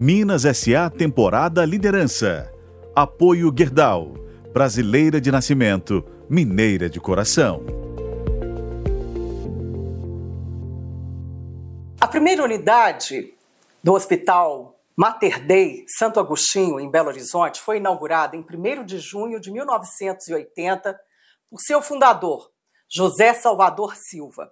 Minas SA Temporada Liderança. Apoio Gerdau. Brasileira de nascimento, mineira de coração. A primeira unidade do Hospital Mater Dei Santo Agostinho, em Belo Horizonte, foi inaugurada em 1 de junho de 1980 por seu fundador, José Salvador Silva.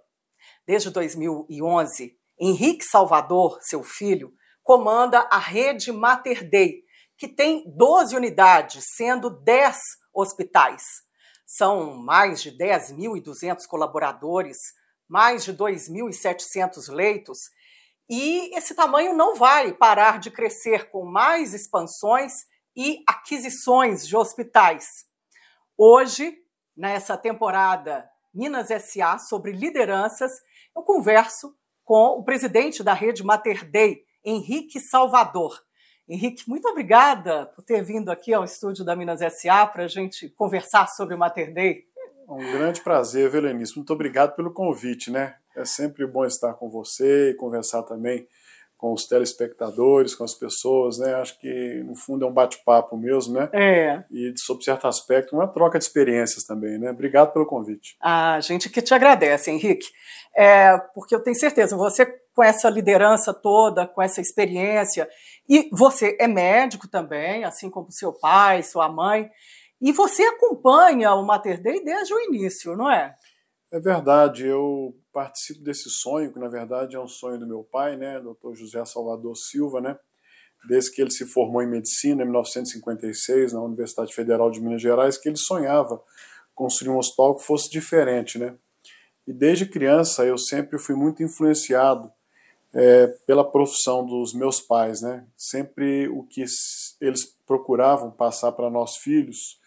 Desde 2011, Henrique Salvador, seu filho, comanda a rede Mater Dei, que tem 12 unidades, sendo 10 hospitais. São mais de 10.200 colaboradores, mais de 2.700 leitos, e esse tamanho não vai parar de crescer com mais expansões e aquisições de hospitais. Hoje, nessa temporada Minas SA sobre lideranças, eu converso com o presidente da rede Mater Dei, Henrique Salvador. Henrique, muito obrigada por ter vindo aqui ao estúdio da Minas SA para a gente conversar sobre o Mater Dei. Um grande prazer, Velenice. Muito obrigado pelo convite, né? É sempre bom estar com você e conversar também com os telespectadores, com as pessoas, né? Acho que no fundo é um bate-papo mesmo, né? É. E sob certo aspecto, uma troca de experiências também, né? Obrigado pelo convite. A gente que te agradece, Henrique. É, porque eu tenho certeza, você com essa liderança toda, com essa experiência, e você é médico também, assim como seu pai, sua mãe, e você acompanha o Mater Dei desde o início, não é? É verdade, eu participo desse sonho, que na verdade é um sonho do meu pai, né, Dr. José Salvador Silva, né, desde que ele se formou em medicina em 1956 na Universidade Federal de Minas Gerais, que ele sonhava construir um hospital que fosse diferente, né. E desde criança eu sempre fui muito influenciado é, pela profissão dos meus pais, né. Sempre o que eles procuravam passar para nós filhos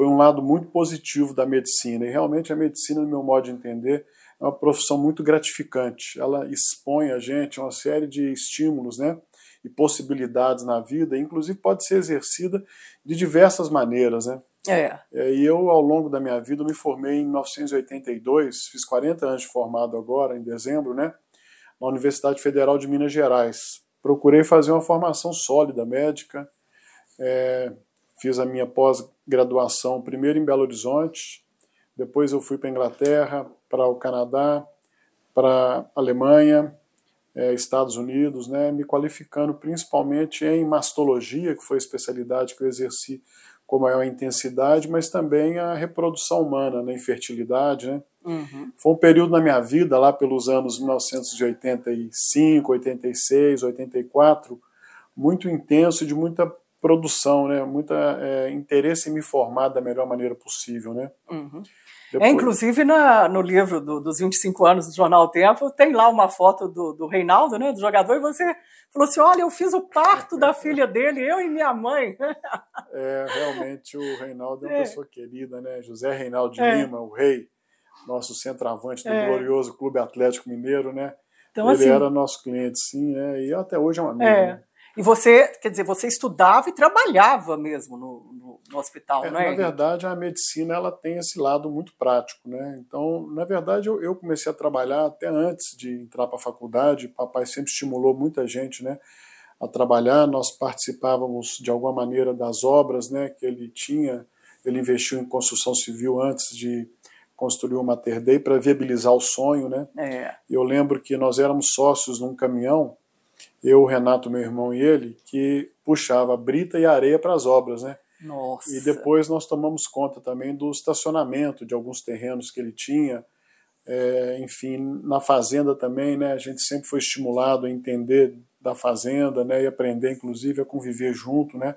foi um lado muito positivo da medicina. E realmente a medicina, no meu modo de entender, é uma profissão muito gratificante. Ela expõe a gente a uma série de estímulos, né? E possibilidades na vida, inclusive pode ser exercida de diversas maneiras, né? É. E eu, ao longo da minha vida, me formei em 1982, fiz 40 anos de formado agora, em dezembro, né? Na Universidade Federal de Minas Gerais. Procurei fazer uma formação sólida médica, é, fiz a minha pós-graduação primeiro em Belo Horizonte, depois eu fui para a Inglaterra, para o Canadá, para a Alemanha, é, Estados Unidos, né, me qualificando principalmente em mastologia, que foi a especialidade que eu exerci com maior intensidade, mas também a reprodução humana, né, infertilidade. Né. Uhum. Foi um período na minha vida, lá pelos anos 1985, 86, 84, muito intenso e de muita produção, né, muita é, interesse em me formar da melhor maneira possível. Né. Uhum. Depois... É, inclusive, na, no livro do, dos 25 anos do Jornal Tempo, tem lá uma foto do, do Reinaldo, né, do jogador, e você falou assim: olha, eu fiz o parto da filha dele, eu e minha mãe. É, realmente o Reinaldo é uma é. pessoa querida, né? José Reinaldo de é. Lima, o rei, nosso centroavante do é. glorioso Clube Atlético Mineiro, né? Então, Ele assim, era nosso cliente, sim, né? E até hoje é um amigo. É. Né? E você, quer dizer, você estudava e trabalhava mesmo no, no, no hospital, é, não é? Na verdade, a medicina ela tem esse lado muito prático, né? Então, na verdade, eu, eu comecei a trabalhar até antes de entrar para a faculdade. Papai sempre estimulou muita gente, né? A trabalhar. Nós participávamos de alguma maneira das obras, né? Que ele tinha. Ele investiu em construção civil antes de construir o Mater Dei para viabilizar o sonho, né? É. Eu lembro que nós éramos sócios num caminhão eu, o Renato, meu irmão e ele, que puxava brita e areia para as obras, né? Nossa. E depois nós tomamos conta também do estacionamento de alguns terrenos que ele tinha. É, enfim, na fazenda também, né? A gente sempre foi estimulado a entender da fazenda, né? E aprender, inclusive, a conviver junto, né?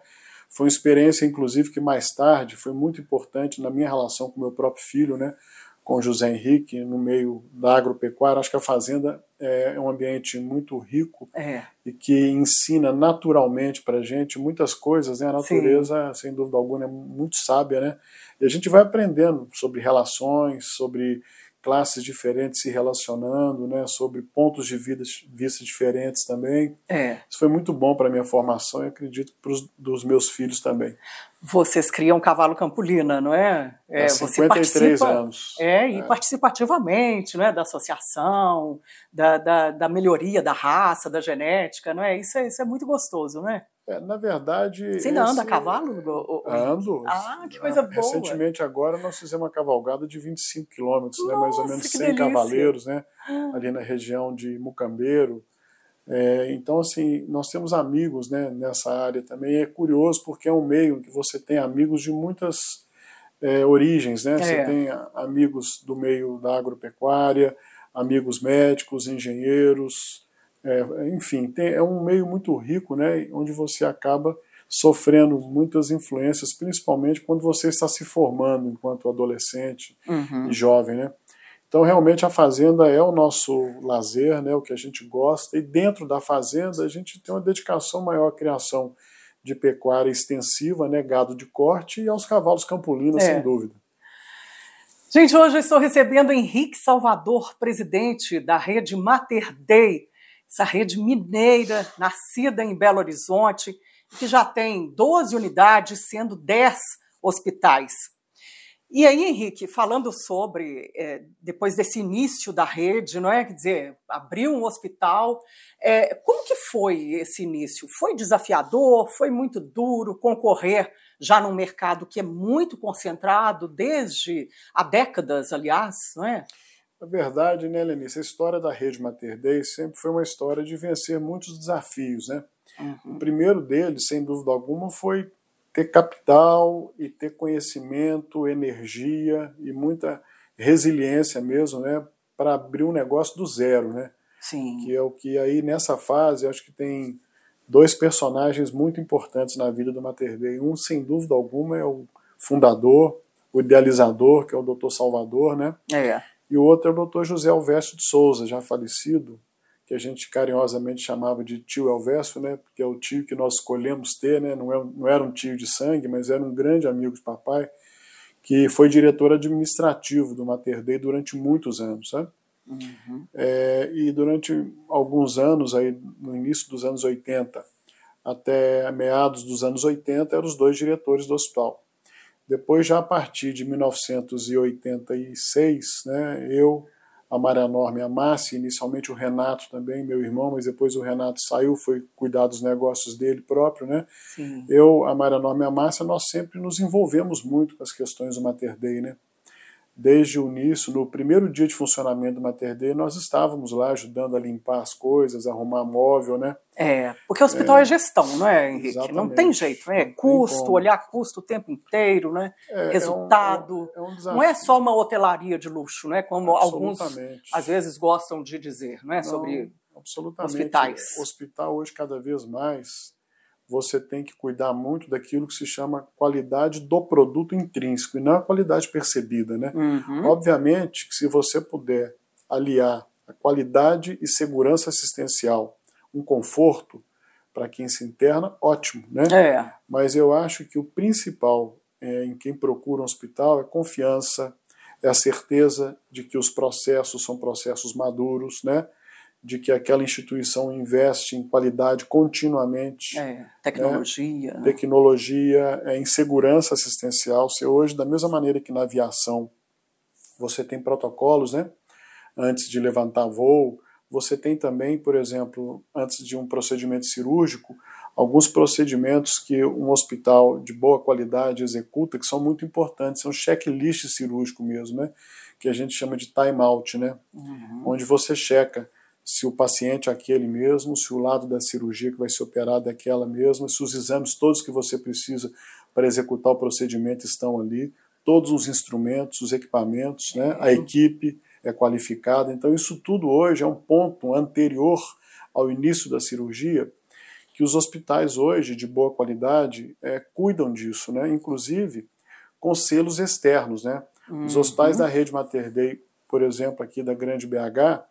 Foi uma experiência, inclusive, que mais tarde foi muito importante na minha relação com meu próprio filho, né? Com José Henrique no meio da agropecuária. Acho que a fazenda é um ambiente muito rico é. e que ensina naturalmente para a gente muitas coisas. Né? A natureza, Sim. sem dúvida alguma, é muito sábia. Né? E a gente vai aprendendo sobre relações, sobre classes diferentes se relacionando, né, sobre pontos de vida, vista diferentes também. É. Isso foi muito bom para a minha formação e acredito para os dos meus filhos também. Vocês criam cavalo campolina, não é? É, Há você 53 participa, anos. É, e É. participativamente, né, da associação, da, da, da melhoria da raça, da genética, não é? Isso é, isso é muito gostoso, não é? É, na verdade. Você ainda anda a esse- cavalo? Ando. Ah, que coisa boa. Recentemente, agora, nós fizemos uma cavalgada de 25 quilômetros, né? mais ou menos que 100 delícia. cavaleiros, né? ali na região de Mucambeiro. É, então, assim, nós temos amigos né, nessa área também. É curioso porque é um meio que você tem amigos de muitas é, origens, né? Você É. tem amigos do meio da agropecuária, amigos médicos, engenheiros, é, enfim, tem- é um meio muito rico, né? Onde você acaba sofrendo muitas influências, principalmente quando você está se formando enquanto adolescente Uhum. e jovem, né? Então, realmente, a fazenda é o nosso lazer, né, o que a gente gosta, e dentro da fazenda a gente tem uma dedicação maior à criação de pecuária extensiva, né, gado de corte, e aos cavalos campolinos, É. sem dúvida. Gente, hoje eu estou recebendo Henrique Salvador, presidente da rede Mater Dei, essa rede mineira, nascida em Belo Horizonte, que já tem 12 unidades, sendo 10 hospitais. E aí, Henrique, falando sobre, é, depois desse início da rede, não é? Quer dizer, abriu um hospital. é, como que foi esse início? Foi desafiador? Foi muito duro concorrer já num mercado que é muito concentrado desde há décadas, aliás, não é? Na verdade, né, Lenice, a história da rede Mater Dei sempre foi uma história de vencer muitos desafios, né? O primeiro deles, sem dúvida alguma, foi ter capital e ter conhecimento, energia e muita resiliência mesmo, né, para abrir um negócio do zero, né? Sim. Que é o que aí nessa fase acho que tem dois personagens muito importantes na vida do Mater Dei. Um, sem dúvida alguma, é o fundador, o idealizador, que é o Dr. Salvador, né? É. E o outro é o Dr. José Alvécio de Souza, já falecido, que a gente carinhosamente chamava de tio Elvésio, né? Porque é o tio que nós escolhemos ter, né? Não, é, não era um tio de sangue, mas era um grande amigo de papai, que foi diretor administrativo do Mater Dei durante muitos anos, sabe? Uhum. É, e durante alguns anos, aí, no início dos anos 80 até meados dos anos 80, eram os dois diretores do hospital. Depois, já a partir de 1986, né, eu, a Maria Norma e a Márcia, inicialmente o Renato também, meu irmão, mas depois o Renato saiu, foi cuidar dos negócios dele próprio, né? Sim. Eu, a Maria Norma e a Márcia, nós sempre nos envolvemos muito com as questões do Mater Dei, né? Desde o início, no primeiro dia de funcionamento do Mater Dei, nós estávamos lá ajudando a limpar as coisas, arrumar móvel, né? É, porque o hospital é, gestão, não é, Henrique? Exatamente. Não tem jeito, né? Custo, olhar custo o tempo inteiro, né? É, Resultado. É um, é um Não é só uma hotelaria de luxo, né? Como alguns às vezes gostam de dizer, não é? Não, Sobre absolutamente. hospitais. Hospital hoje, cada vez mais, você tem que cuidar muito daquilo que se chama qualidade do produto intrínseco e não a qualidade percebida, né? Uhum. Obviamente que se você puder aliar a qualidade e segurança assistencial, um conforto para quem se interna, ótimo, né? É, Mas eu acho que o principal é, em quem procura um hospital é confiança, é a certeza de que os processos são processos maduros, né? De que aquela instituição investe em qualidade continuamente, é, tecnologia. né? tecnologia, é, em segurança assistencial. Se hoje, da mesma maneira que na aviação, você tem protocolos, né? Antes de levantar voo, você tem também, por exemplo, antes de um procedimento cirúrgico, alguns procedimentos que um hospital de boa qualidade executa, que são muito importantes, são checklist cirúrgico mesmo, né? Que a gente chama de time out, né? Uhum. onde você checa se o paciente é aquele mesmo, se o lado da cirurgia que vai ser operado é aquela mesma, se os exames todos que você precisa para executar o procedimento estão ali, todos os instrumentos, os equipamentos, né? a equipe é qualificada. Então, isso tudo hoje é um ponto anterior ao início da cirurgia que os hospitais hoje, de boa qualidade, é, cuidam disso, né? inclusive com selos externos. Né? Os hospitais da rede Mater Dei, por exemplo, aqui da Grande BH,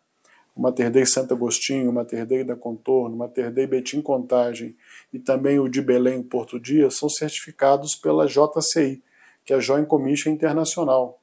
o Mater Dei Santo Agostinho, o Mater Dei da Contorno, o Mater Dei Betim Contagem e também o de Belém Porto Dias são certificados pela JCI, que é a Joint Commission Internacional,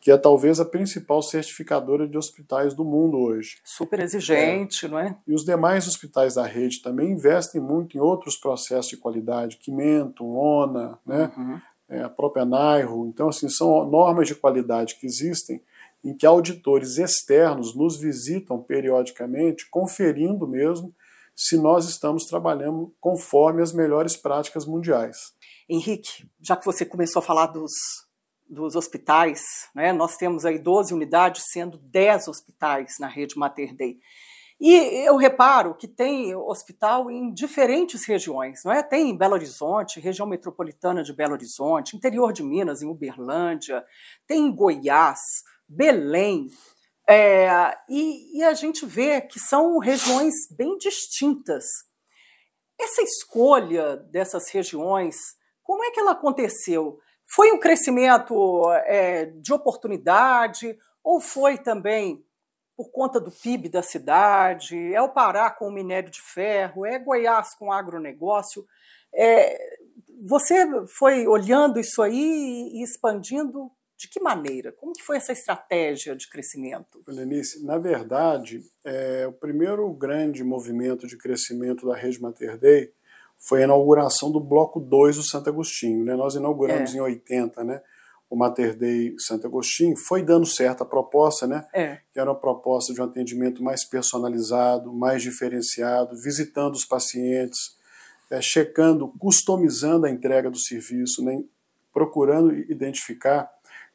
que é talvez a principal certificadora de hospitais do mundo hoje. Super exigente, não é? E os demais hospitais da rede também investem muito em outros processos de qualidade, Quimento, ONA, né? Uhum. é, a própria NAIRO. Então, assim, são normas de qualidade que existem em que auditores externos nos visitam periodicamente, conferindo mesmo se nós estamos trabalhando conforme as melhores práticas mundiais. Henrique, já que você começou a falar dos, dos hospitais, né, nós temos aí 12 unidades, sendo 10 hospitais na rede Mater Dei. E eu reparo que tem hospital em diferentes regiões, não é? Tem em Belo Horizonte, região metropolitana de Belo Horizonte, interior de Minas, em Uberlândia, tem em Goiás, Belém. É, e, e a gente vê que são regiões bem distintas. Essa escolha dessas regiões, como é que ela aconteceu? Foi um crescimento é, de oportunidade ou foi também por conta do PIB da cidade, é o Pará com o minério de ferro, é Goiás com o agronegócio. É, você foi olhando isso aí e expandindo de que maneira? Como que foi essa estratégia de crescimento? Lenice, na verdade, é, o primeiro grande movimento de crescimento da Rede Mater Dei foi a inauguração do Bloco 2 do Santo Agostinho. Né? Nós inauguramos é. em 80, né? o Mater Dei Santo Agostinho, foi dando certo a proposta, né? É. Que era uma proposta de um atendimento mais personalizado, mais diferenciado, visitando os pacientes, é, checando, customizando a entrega do serviço, né? procurando identificar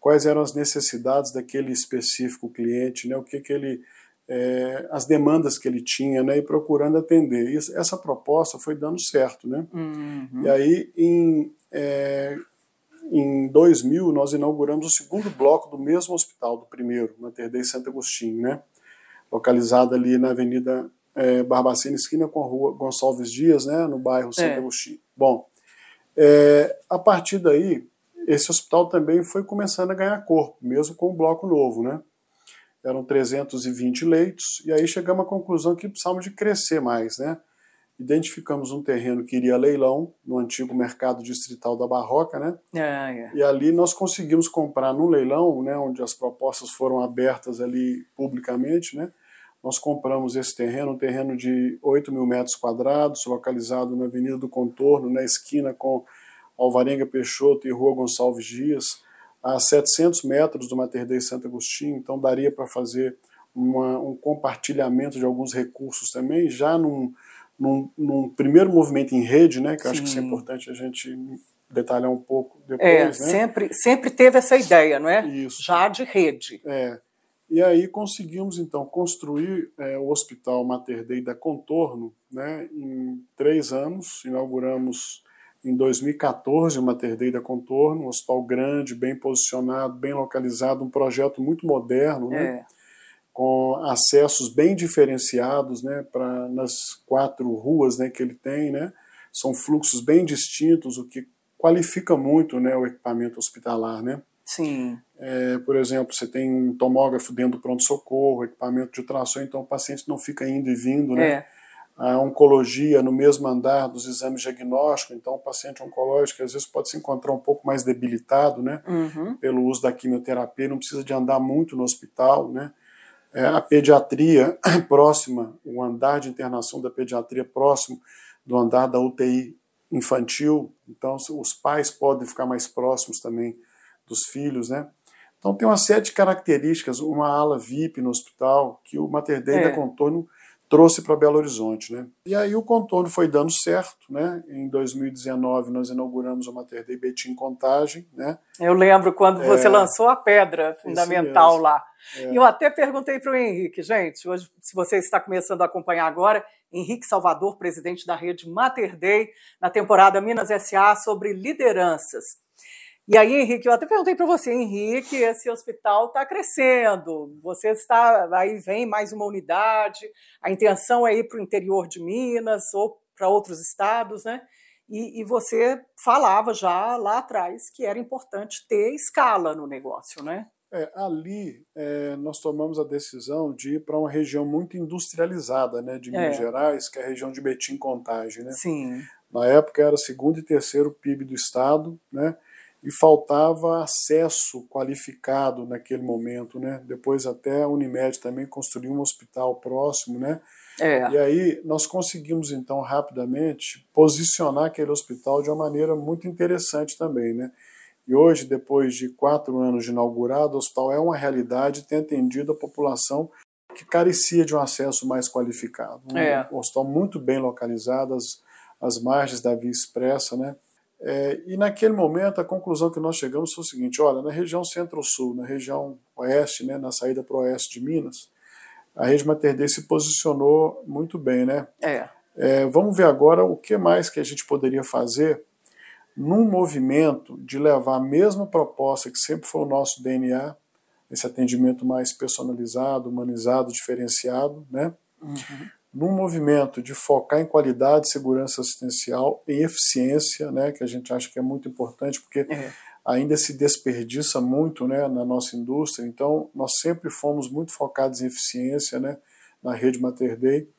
quais eram as necessidades daquele específico cliente, né? O que que ele é, as demandas que ele tinha, né, e procurando atender. Isso, essa proposta foi dando certo, né? Uhum. E aí, em, é, em 2000, nós inauguramos o segundo bloco do mesmo hospital, do primeiro, Mater Dei Santo Agostinho, né? localizado ali na Avenida é, Barbacena, esquina com a Rua Gonçalves Dias, né? no bairro Santo é. Agostinho. Bom, é, a partir daí, esse hospital também foi começando a ganhar corpo, mesmo com o bloco novo. Né? Eram 320 leitos, e aí chegamos à conclusão que precisávamos de crescer mais, né? identificamos um terreno que iria a leilão no antigo mercado distrital da Barroca, né? Ah, é. E ali nós conseguimos comprar no leilão, né, onde as propostas foram abertas ali publicamente, né? Nós compramos esse terreno, um terreno de 8 mil metros quadrados, localizado na Avenida do Contorno, na esquina com Alvarenga Peixoto e Rua Gonçalves Dias, a 700 metros do Mater Dei Santo Agostinho, então daria para fazer uma, um compartilhamento de alguns recursos também, já num, num, num, primeiro movimento em rede, né, que eu acho que isso é importante a gente detalhar um pouco depois. É, né? sempre, sempre teve essa ideia, não é? Isso. Já de rede. É. E aí conseguimos, então, construir é, o Hospital Mater Dei da Contorno né, em três anos. Inauguramos em 2014 o Mater Dei da Contorno, um hospital grande, bem posicionado, bem localizado, um projeto muito moderno, né? É com acessos bem diferenciados, né, para nas quatro ruas, né, que ele tem, né, são fluxos bem distintos, o que qualifica muito, né, o equipamento hospitalar, né. Sim. É, por exemplo, você tem um tomógrafo dentro do pronto-socorro, equipamento de ultrassom, então o paciente não fica indo e vindo, né. É. A oncologia no mesmo andar dos exames diagnósticos, então o paciente oncológico às vezes pode se encontrar um pouco mais debilitado, né, uhum. pelo uso da quimioterapia, não precisa de andar muito no hospital, né, é, a pediatria próxima, o andar de internação da pediatria próximo do andar da UTI infantil, então os pais podem ficar mais próximos também dos filhos, né? Então tem uma série de características, uma ala VIP no hospital que o Mater Dei é. da Contorno trouxe para Belo Horizonte, né? E aí o contorno foi dando certo, né? Em 2019 nós inauguramos o Mater Dei Betim Contagem, né? Eu lembro quando é, você lançou a pedra fundamental lá. É. E eu até perguntei para o Henrique, gente, hoje, se você está começando a acompanhar agora, Henrique Salvador, presidente da rede Mater Dei, na temporada Minas SA, sobre lideranças. E aí, Henrique, eu até perguntei para você, Henrique, esse hospital está crescendo, você está, aí vem mais uma unidade, a intenção é ir para o interior de Minas ou para outros estados, né? E, e, você falava já lá atrás que era importante ter escala no negócio, né? É, ali é, nós tomamos a decisão de ir para uma região muito industrializada, né, de Minas é. Gerais, que é a região de Betim Contagem, né? Sim. Na época era segundo e terceiro PIB do estado, né? E faltava acesso qualificado naquele momento, né? Depois até a Unimed também construiu um hospital próximo, né? É. E aí nós conseguimos então rapidamente posicionar aquele hospital de uma maneira muito interessante também, né? E hoje, depois de quatro anos de inaugurado, o hospital é uma realidade e tem atendido a população que carecia de um acesso mais qualificado. É. Um hospital muito bem localizado, as, as margens da Via Expressa, né? É, e naquele momento a conclusão que nós chegamos foi o seguinte: olha, na região centro-sul, na região oeste, né, na saída para o oeste de Minas, a rede Mater se posicionou muito bem, né? É. É, vamos ver agora o que mais que a gente poderia fazer num movimento de levar a mesma proposta que sempre foi o nosso DNA, esse atendimento mais personalizado, humanizado, diferenciado, né? Uhum. Num movimento de focar em qualidade, segurança assistencial, em eficiência, né? Que a gente acha que é muito importante, porque É. ainda se desperdiça muito, né? Na nossa indústria. Então, nós sempre fomos muito focados em eficiência, né? Na rede Mater Dei.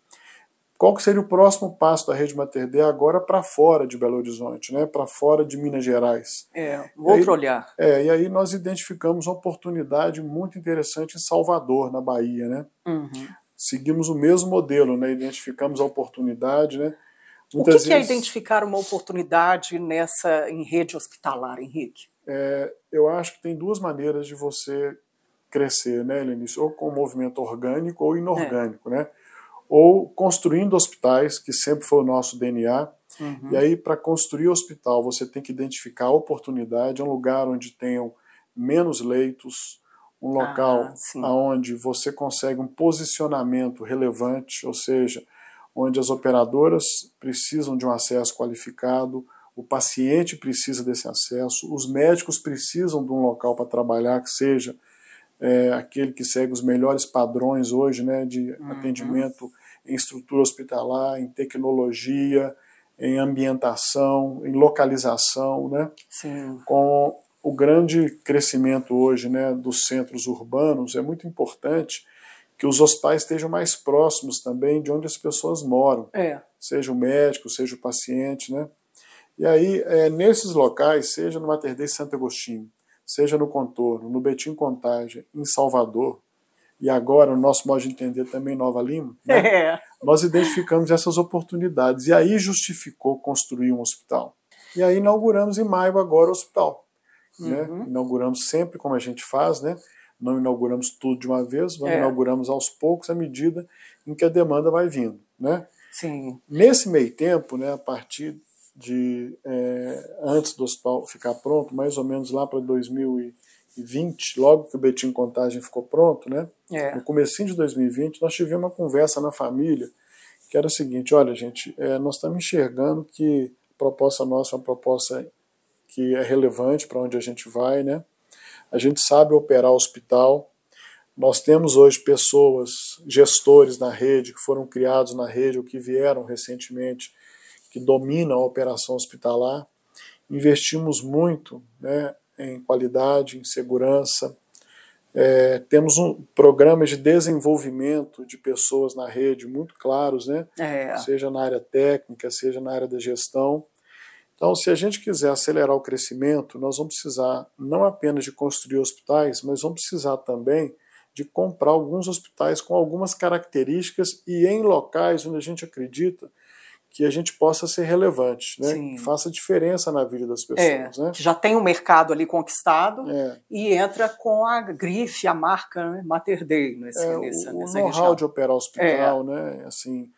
Qual que seria o próximo passo da rede Mater Dei agora para fora de Belo Horizonte, né? Para fora de Minas Gerais? É. Outro olhar. É, e aí nós identificamos uma oportunidade muito interessante em Salvador, na Bahia, né? Uhum. Seguimos o mesmo modelo, né? Identificamos a oportunidade, né? O que, que é identificar uma oportunidade nessa em rede hospitalar, Henrique? É, eu acho que tem duas maneiras de você crescer, né, Lenice? Ou com movimento orgânico ou inorgânico, né? Ou construindo hospitais, que sempre foi o nosso DNA. Uhum. E aí, para construir hospital, você tem que identificar a oportunidade, um lugar onde tenham menos leitos, um local Ah, onde você consegue um posicionamento relevante, ou seja, onde as operadoras precisam de um acesso qualificado, o paciente precisa desse acesso, os médicos precisam de um local para trabalhar que seja é, aquele que segue os melhores padrões hoje né, de Uhum. atendimento em estrutura hospitalar, em tecnologia, em ambientação, em localização, né? Sim. com o grande crescimento hoje né, dos centros urbanos, é muito importante que os hospitais estejam mais próximos também de onde as pessoas moram, É. seja o médico, seja o paciente. Né? E aí, é, nesses locais, seja no Mater Dei Santo Agostinho, seja no Contorno, no Betim Contagem, em Salvador, e agora, no nosso modo de entender, também em Nova Lima, né? É. nós identificamos essas oportunidades. E aí justificou construir um hospital. E aí inauguramos em maio agora o hospital. Né? Uhum. Inauguramos sempre como a gente faz, né? não inauguramos tudo de uma vez, vamos É. inauguramos aos poucos à medida em que a demanda vai vindo. Né? Sim. Nesse meio tempo, né, a partir de é, antes do hospital ficar pronto, mais ou menos lá para 2020, logo que o Betim Contagem ficou pronto, né, É. no comecinho de 2020, nós tivemos uma conversa na família que era o seguinte, olha gente, é, nós estamos enxergando que a proposta nossa é uma proposta que é relevante para onde a gente vai, né? A gente sabe operar hospital. Nós temos hoje pessoas, gestores na rede, que foram criados na rede ou que vieram recentemente, que dominam a operação hospitalar. Investimos muito né, em qualidade, em segurança. É, temos um, programas de desenvolvimento de pessoas na rede muito claros, né? É. seja na área técnica, seja na área da gestão. Então, se a gente quiser acelerar o crescimento, nós vamos precisar não apenas de construir hospitais, mas vamos precisar também de comprar alguns hospitais com algumas características e em locais onde a gente acredita que a gente possa ser relevante, né? Sim. que faça diferença na vida das É, pessoas. Né? que já tem um mercado ali conquistado É, e entra com a grife, a marca né, Mater Dei nesse, é, nessa, o, o know-how de operar hospital, né? Assim,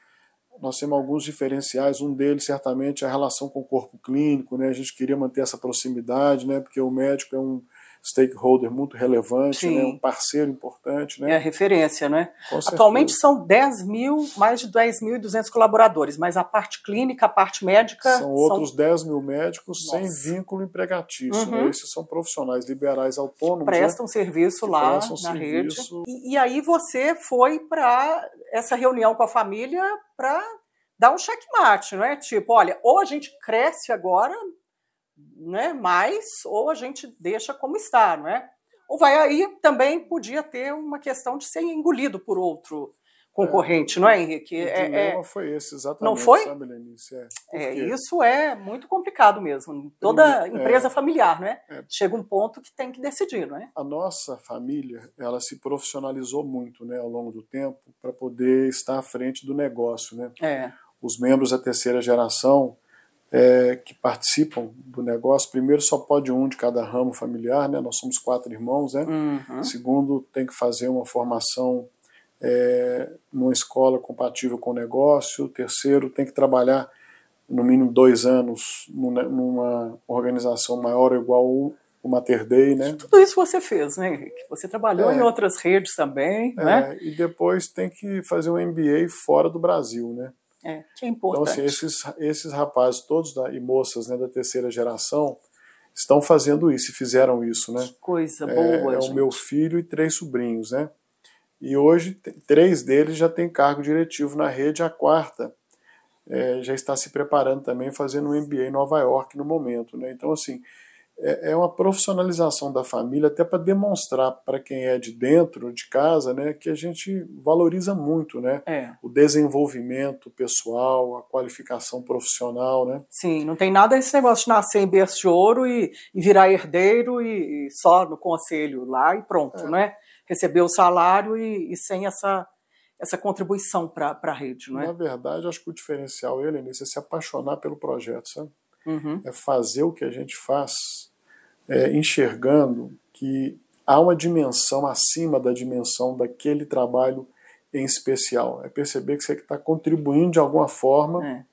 nós temos alguns diferenciais. Um deles, certamente, é a relação com o corpo clínico, né? A gente queria manter essa proximidade, né? Porque o médico é um stakeholder muito relevante, né? Um parceiro importante, É né? a referência, né? Atualmente são 10 mil, mais de 10.200 colaboradores, mas a parte clínica, a parte médica são outros 10 mil médicos Nossa. sem vínculo empregatício. Uhum. Né? Esses são profissionais liberais autônomos. né? prestam serviço que lá prestam na serviço. rede. E, e aí você foi para essa reunião com a família para dar um checkmate, não é? Tipo, olha, ou a gente cresce agora, né, mais, ou a gente deixa como está, não é? Ou vai aí também podia ter uma questão de ser engolido por outro concorrente, não é, Henrique? O É- é- dilema foi esse, exatamente. Não foi? Sabe, Lenice? É, É, isso é muito complicado mesmo. Toda Primeiro, empresa é. familiar, né? É. Chega um ponto que tem que decidir, não é? a nossa família ela se profissionalizou muito né, ao longo do tempo para poder estar à frente do negócio. Né? É. Os membros da terceira geração é, que participam do negócio. Primeiro, só pode um de cada ramo familiar, né? Nós somos quatro irmãos, né? Uhum. Segundo, tem que fazer uma formação é, numa escola compatível com o negócio. Terceiro, tem que trabalhar no mínimo dois anos numa organização maior ou igual o Mater Dei, né? Tudo isso você fez, né, Henrique? Você trabalhou é, em outras redes também, é, né? E depois tem que fazer um MBA fora do Brasil, né? É, que é importante. Então, assim, esses, esses rapazes todos da, e moças né, da terceira geração estão fazendo isso e fizeram isso, né? Que coisa é, boa, É, gente. o meu filho e três sobrinhos, né? E hoje, três deles já têm cargo diretivo na rede, a quarta é, já está se preparando também, fazendo um MBA em Nova York no momento, né? Então, assim, é, é uma profissionalização da família, até para demonstrar para quem é de dentro de casa, né, que a gente valoriza muito, né, É. o desenvolvimento pessoal, a qualificação profissional, né. Sim, não tem nada esse negócio de nascer em berço de ouro e, e virar herdeiro e, e só no conselho lá e pronto, É. né? Receber o salário e, e sem essa, essa contribuição para a rede, não Na é? verdade, acho que o diferencial, Helenice, é se apaixonar pelo projeto, sabe? Uhum. É fazer o que a gente faz é, enxergando que há uma dimensão acima da dimensão daquele trabalho em especial. É perceber que você está contribuindo de alguma forma É.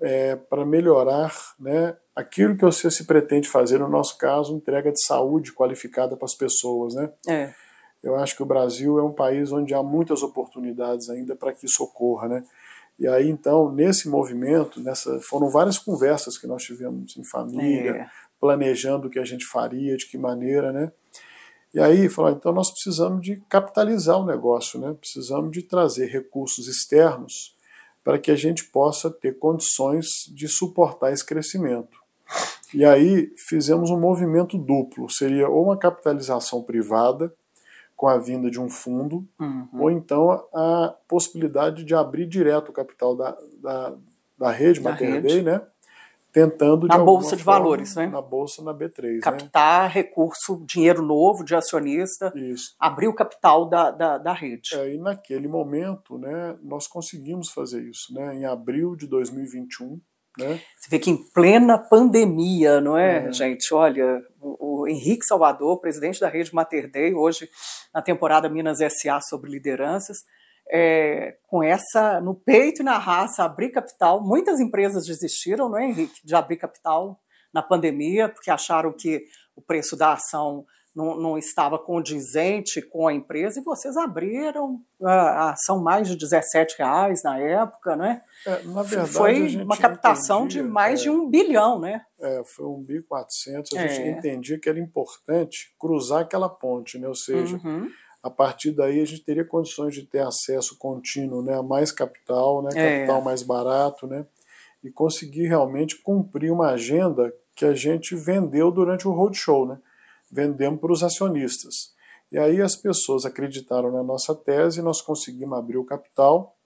é, para melhorar né, aquilo que você se pretende fazer, no nosso caso, entrega de saúde qualificada para as pessoas. Né? É. Eu acho que o Brasil é um país onde há muitas oportunidades ainda para que isso ocorra. Né? E aí, então, nesse movimento, nessa, foram várias conversas que nós tivemos em família, É. planejando o que a gente faria, de que maneira, né? E aí, falou, então nós precisamos de capitalizar o negócio, né? Precisamos de trazer recursos externos para que a gente possa ter condições de suportar esse crescimento. E aí fizemos um movimento duplo, seria ou uma capitalização privada com a vinda de um fundo, Uhum. ou então a possibilidade de abrir direto o capital da, da, da rede Da Mater rede. Né? Tentando de Na alguma Bolsa de forma, Valores, né? Na Bolsa, na B3, né? Captar recurso, dinheiro novo de acionista, Isso. abrir o capital da, da, da rede. É, e naquele momento, né, nós conseguimos fazer isso, né? Em abril de 2021, né? Você vê que em plena pandemia, não é, É. gente? Olha, o, o Henrique Salvador, presidente da rede Mater Dei, hoje na temporada Minas SA sobre lideranças, é, com essa no peito e na raça, abrir capital. Muitas empresas desistiram, não é, Henrique, de abrir capital na pandemia, porque acharam que o preço da ação não, não estava condizente com a empresa, e vocês abriram a, a ação mais de 17 reais na época, né? É, na verdade, Foi uma captação entendia, de mais é, de um bilhão, né? É, foi um bi 400. A É. gente entendia que era importante cruzar aquela ponte, né? Ou seja, Uhum. a partir daí a gente teria condições de ter acesso contínuo né, a mais capital, né, É. capital mais barato, né, e conseguir realmente cumprir uma agenda que a gente vendeu durante o roadshow, né, vendemos para os acionistas. E aí as pessoas acreditaram na nossa tese, nós conseguimos abrir o capital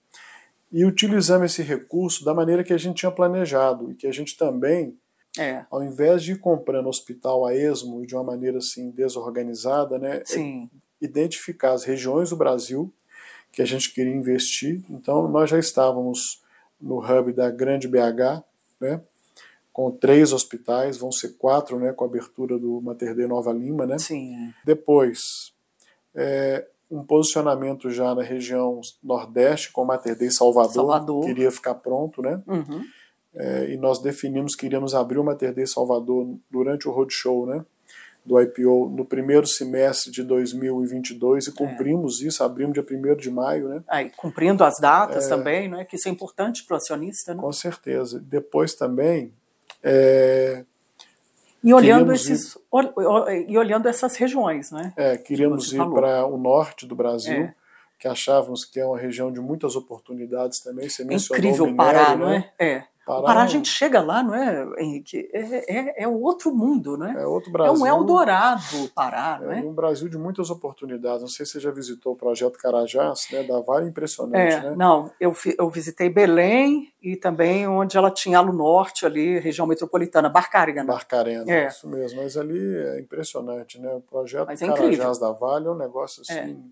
e utilizamos esse recurso da maneira que a gente tinha planejado e que a gente também É, ao invés de ir comprando hospital a esmo e de uma maneira assim desorganizada, né, sim. identificar as regiões do Brasil que a gente queria investir. Então, nós já estávamos no hub da Grande BH, né, com três hospitais, vão ser quatro, né, com a abertura do Mater Dei Nova Lima, né. Sim. Depois, é, um posicionamento já na região Nordeste, com o Mater Dei Salvador, Salvador. queria ficar pronto, né. Uhum. É, e nós definimos que iríamos abrir o Mater Dei Salvador durante o roadshow, né, do IPO no primeiro semestre de 2022 e cumprimos isso, abrimos dia 1 de maio, né, Aí, cumprindo as datas também, né? Que isso é importante para o acionista, né? com certeza. Depois também, é, E olhando esses, ol- e olhando essas regiões, né? é, queríamos ir para o norte do Brasil, É. que achávamos que é uma região de muitas oportunidades também. Você mencionou incrível o minério, Pará, né? não é? É. Pará, Pará a gente chega lá, não é, Henrique? É, é, é outro mundo, né? é outro É Brasil. um Eldorado o Pará, não É é? um Brasil de muitas oportunidades. Não sei se você já visitou o projeto Carajás, né? Da Vale impressionante, É, né? não, eu, eu visitei Belém e também onde ela tinha no norte ali, região metropolitana, Barcarena. Barcarena, É. isso mesmo. Mas ali é impressionante, né? O projeto Mas é Carajás incrível. da Vale é um negócio assim.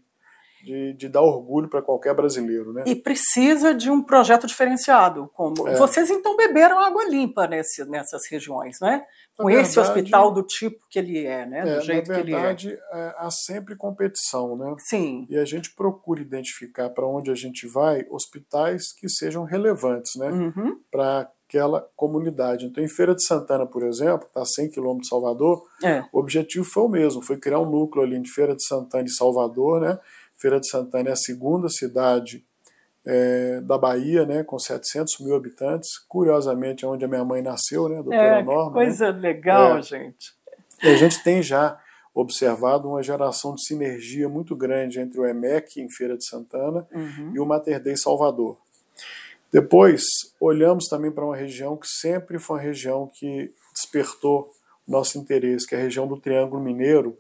De, de dar orgulho para qualquer brasileiro. Né? E precisa de um projeto diferenciado. Como... É. Vocês então beberam água limpa nesse, nessas regiões, né? Com na esse verdade, hospital do tipo que ele é, né? Do é, jeito na verdade, que ele é. é. há sempre competição, né? Sim. E a gente procura identificar para onde a gente vai hospitais que sejam relevantes, né? Uhum. Para aquela comunidade. Então, em Feira de Santana, por exemplo, está a 100 quilômetros de Salvador, é. o objetivo foi o mesmo, foi criar um núcleo ali de Feira de Santana e Salvador, né? Feira de Santana é a segunda cidade é, da Bahia, né, com 700 mil habitantes. Curiosamente, é onde a minha mãe nasceu, né, a doutora é, Norma. Coisa né? legal, é, gente. E a gente tem já observado uma geração de sinergia muito grande entre o EMEC, em Feira de Santana, uhum. e o Mater Dei Salvador. Depois, olhamos também para uma região que sempre foi uma região que despertou nosso interesse, que é a região do Triângulo Mineiro,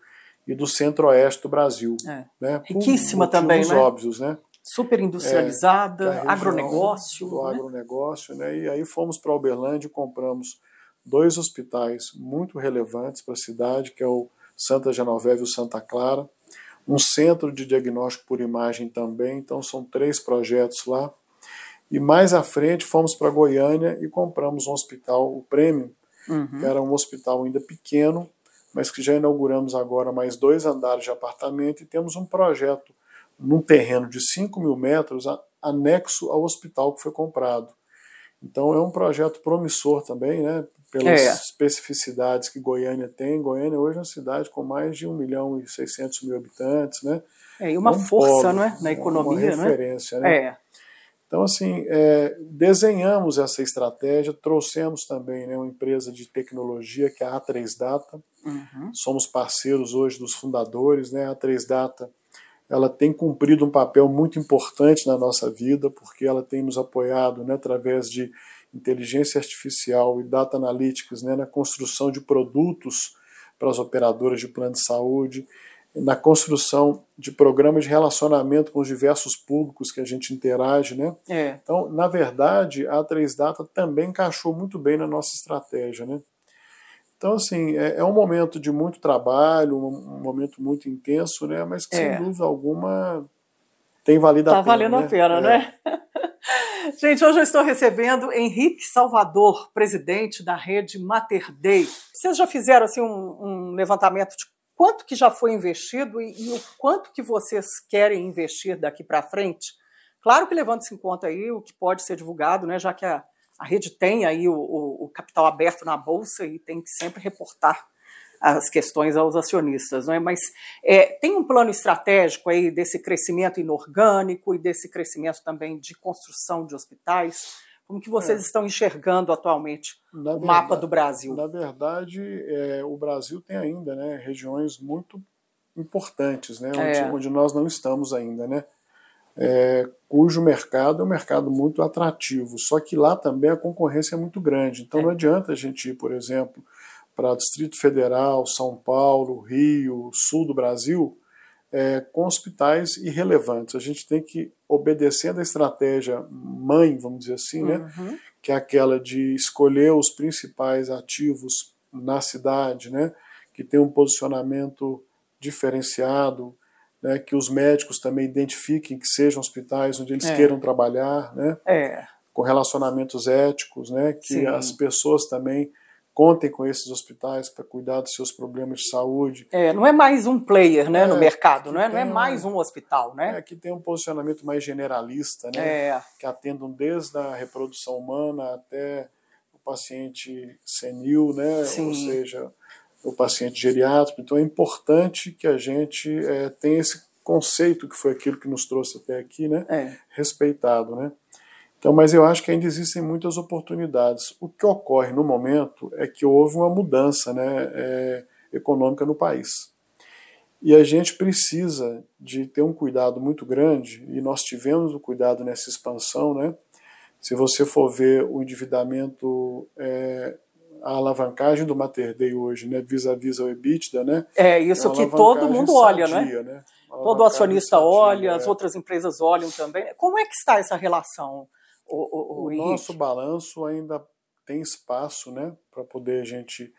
e do centro-oeste do Brasil. É. Né? Riquíssima também, né? óbvios, né? Super industrializada, é, agronegócio. Do né? agronegócio, né? E aí fomos para Uberlândia e compramos dois hospitais muito relevantes para a cidade, que é o Santa Genoveva e o Santa Clara, um centro de diagnóstico por imagem também, então são três projetos lá. E mais à frente fomos para Goiânia e compramos um hospital, o Premium, uhum. que era um hospital ainda pequeno, mas que já inauguramos agora mais dois andares de apartamento e temos um projeto num terreno de 5 mil metros anexo ao hospital que foi comprado. Então é um projeto promissor também, né? Pelas é. especificidades que Goiânia tem. Goiânia hoje é uma cidade com mais de 1 milhão e 600 mil habitantes, né? É, e uma um força, não é? Na economia, uma referência, né? né? É. Então, assim, é, desenhamos essa estratégia, trouxemos também né, uma empresa de tecnologia, que é a A3 Data. Uhum. Somos parceiros hoje dos fundadores. Né? A A3 Data ela tem cumprido um papel muito importante na nossa vida, porque ela tem nos apoiado né, através de inteligência artificial e data analytics né, na construção de produtos para as operadoras de plano de saúde na construção de programas de relacionamento com os diversos públicos que a gente interage, né? É. Então, na verdade, a 3Data também encaixou muito bem na nossa estratégia, né? Então, assim, é, é um momento de muito trabalho, um, um, momento muito intenso, né? Mas que, é. sem dúvida alguma, tem valido tá a pena. Está valendo né? a pena, é. né? Gente, hoje eu estou recebendo Henrique Salvador, presidente da rede Mater Dei. Vocês já fizeram assim, um, um levantamento de quanto que já foi investido e, e o quanto que vocês querem investir daqui para frente. Claro que levando-se em conta aí o que pode ser divulgado, né, já que a, a rede tem aí o, o, o, capital aberto na bolsa e tem que sempre reportar as questões aos acionistas, não é? Mas é, tem um plano estratégico aí desse crescimento inorgânico e desse crescimento também de construção de hospitais como que vocês é. estão enxergando atualmente na o verdade, mapa do Brasil? Na verdade, é, o Brasil tem ainda né, regiões muito importantes, né, onde, é. onde nós não estamos ainda, né, é, cujo mercado é um mercado muito atrativo. Só que lá também a concorrência é muito grande. Então não adianta a gente ir, por exemplo, para Distrito Federal, São Paulo, Rio, Sul do Brasil, é, com hospitais irrelevantes. A gente tem que, obedecendo a estratégia mãe, vamos dizer assim, né, uhum. que é aquela de escolher os principais ativos na cidade, né, que tem um posicionamento diferenciado, né, que os médicos também identifiquem que sejam hospitais onde eles é. queiram trabalhar, né, é. com relacionamentos éticos, né, que Sim. as pessoas também contem com esses hospitais para cuidar dos seus problemas de saúde. É, não é mais um player né, É, no mercado, não é, não é mais um hospital, né? É, que tem um posicionamento mais generalista, né? É, que atendam desde a reprodução humana até o paciente senil, né? Sim. ou seja, o paciente geriátrico. Então é importante que a gente é, tenha esse conceito que foi aquilo que nos trouxe até aqui, né? é. respeitado. Né? Então, mas eu acho que ainda existem muitas oportunidades. O que ocorre no momento é que houve uma mudança né, é, econômica no país. E a gente precisa de ter um cuidado muito grande, e nós tivemos o cuidado nessa expansão. Né? Se você for ver o endividamento, é, a alavancagem do Mater Dei hoje, né, vis-a-vis ao EBITDA, né, É isso é que todo mundo olha, né? sadia, né? Todo acionista sadia, olha, é. as outras empresas olham também. Como é que está essa relação, o, o, o o nosso balanço ainda tem espaço né, para poder a gente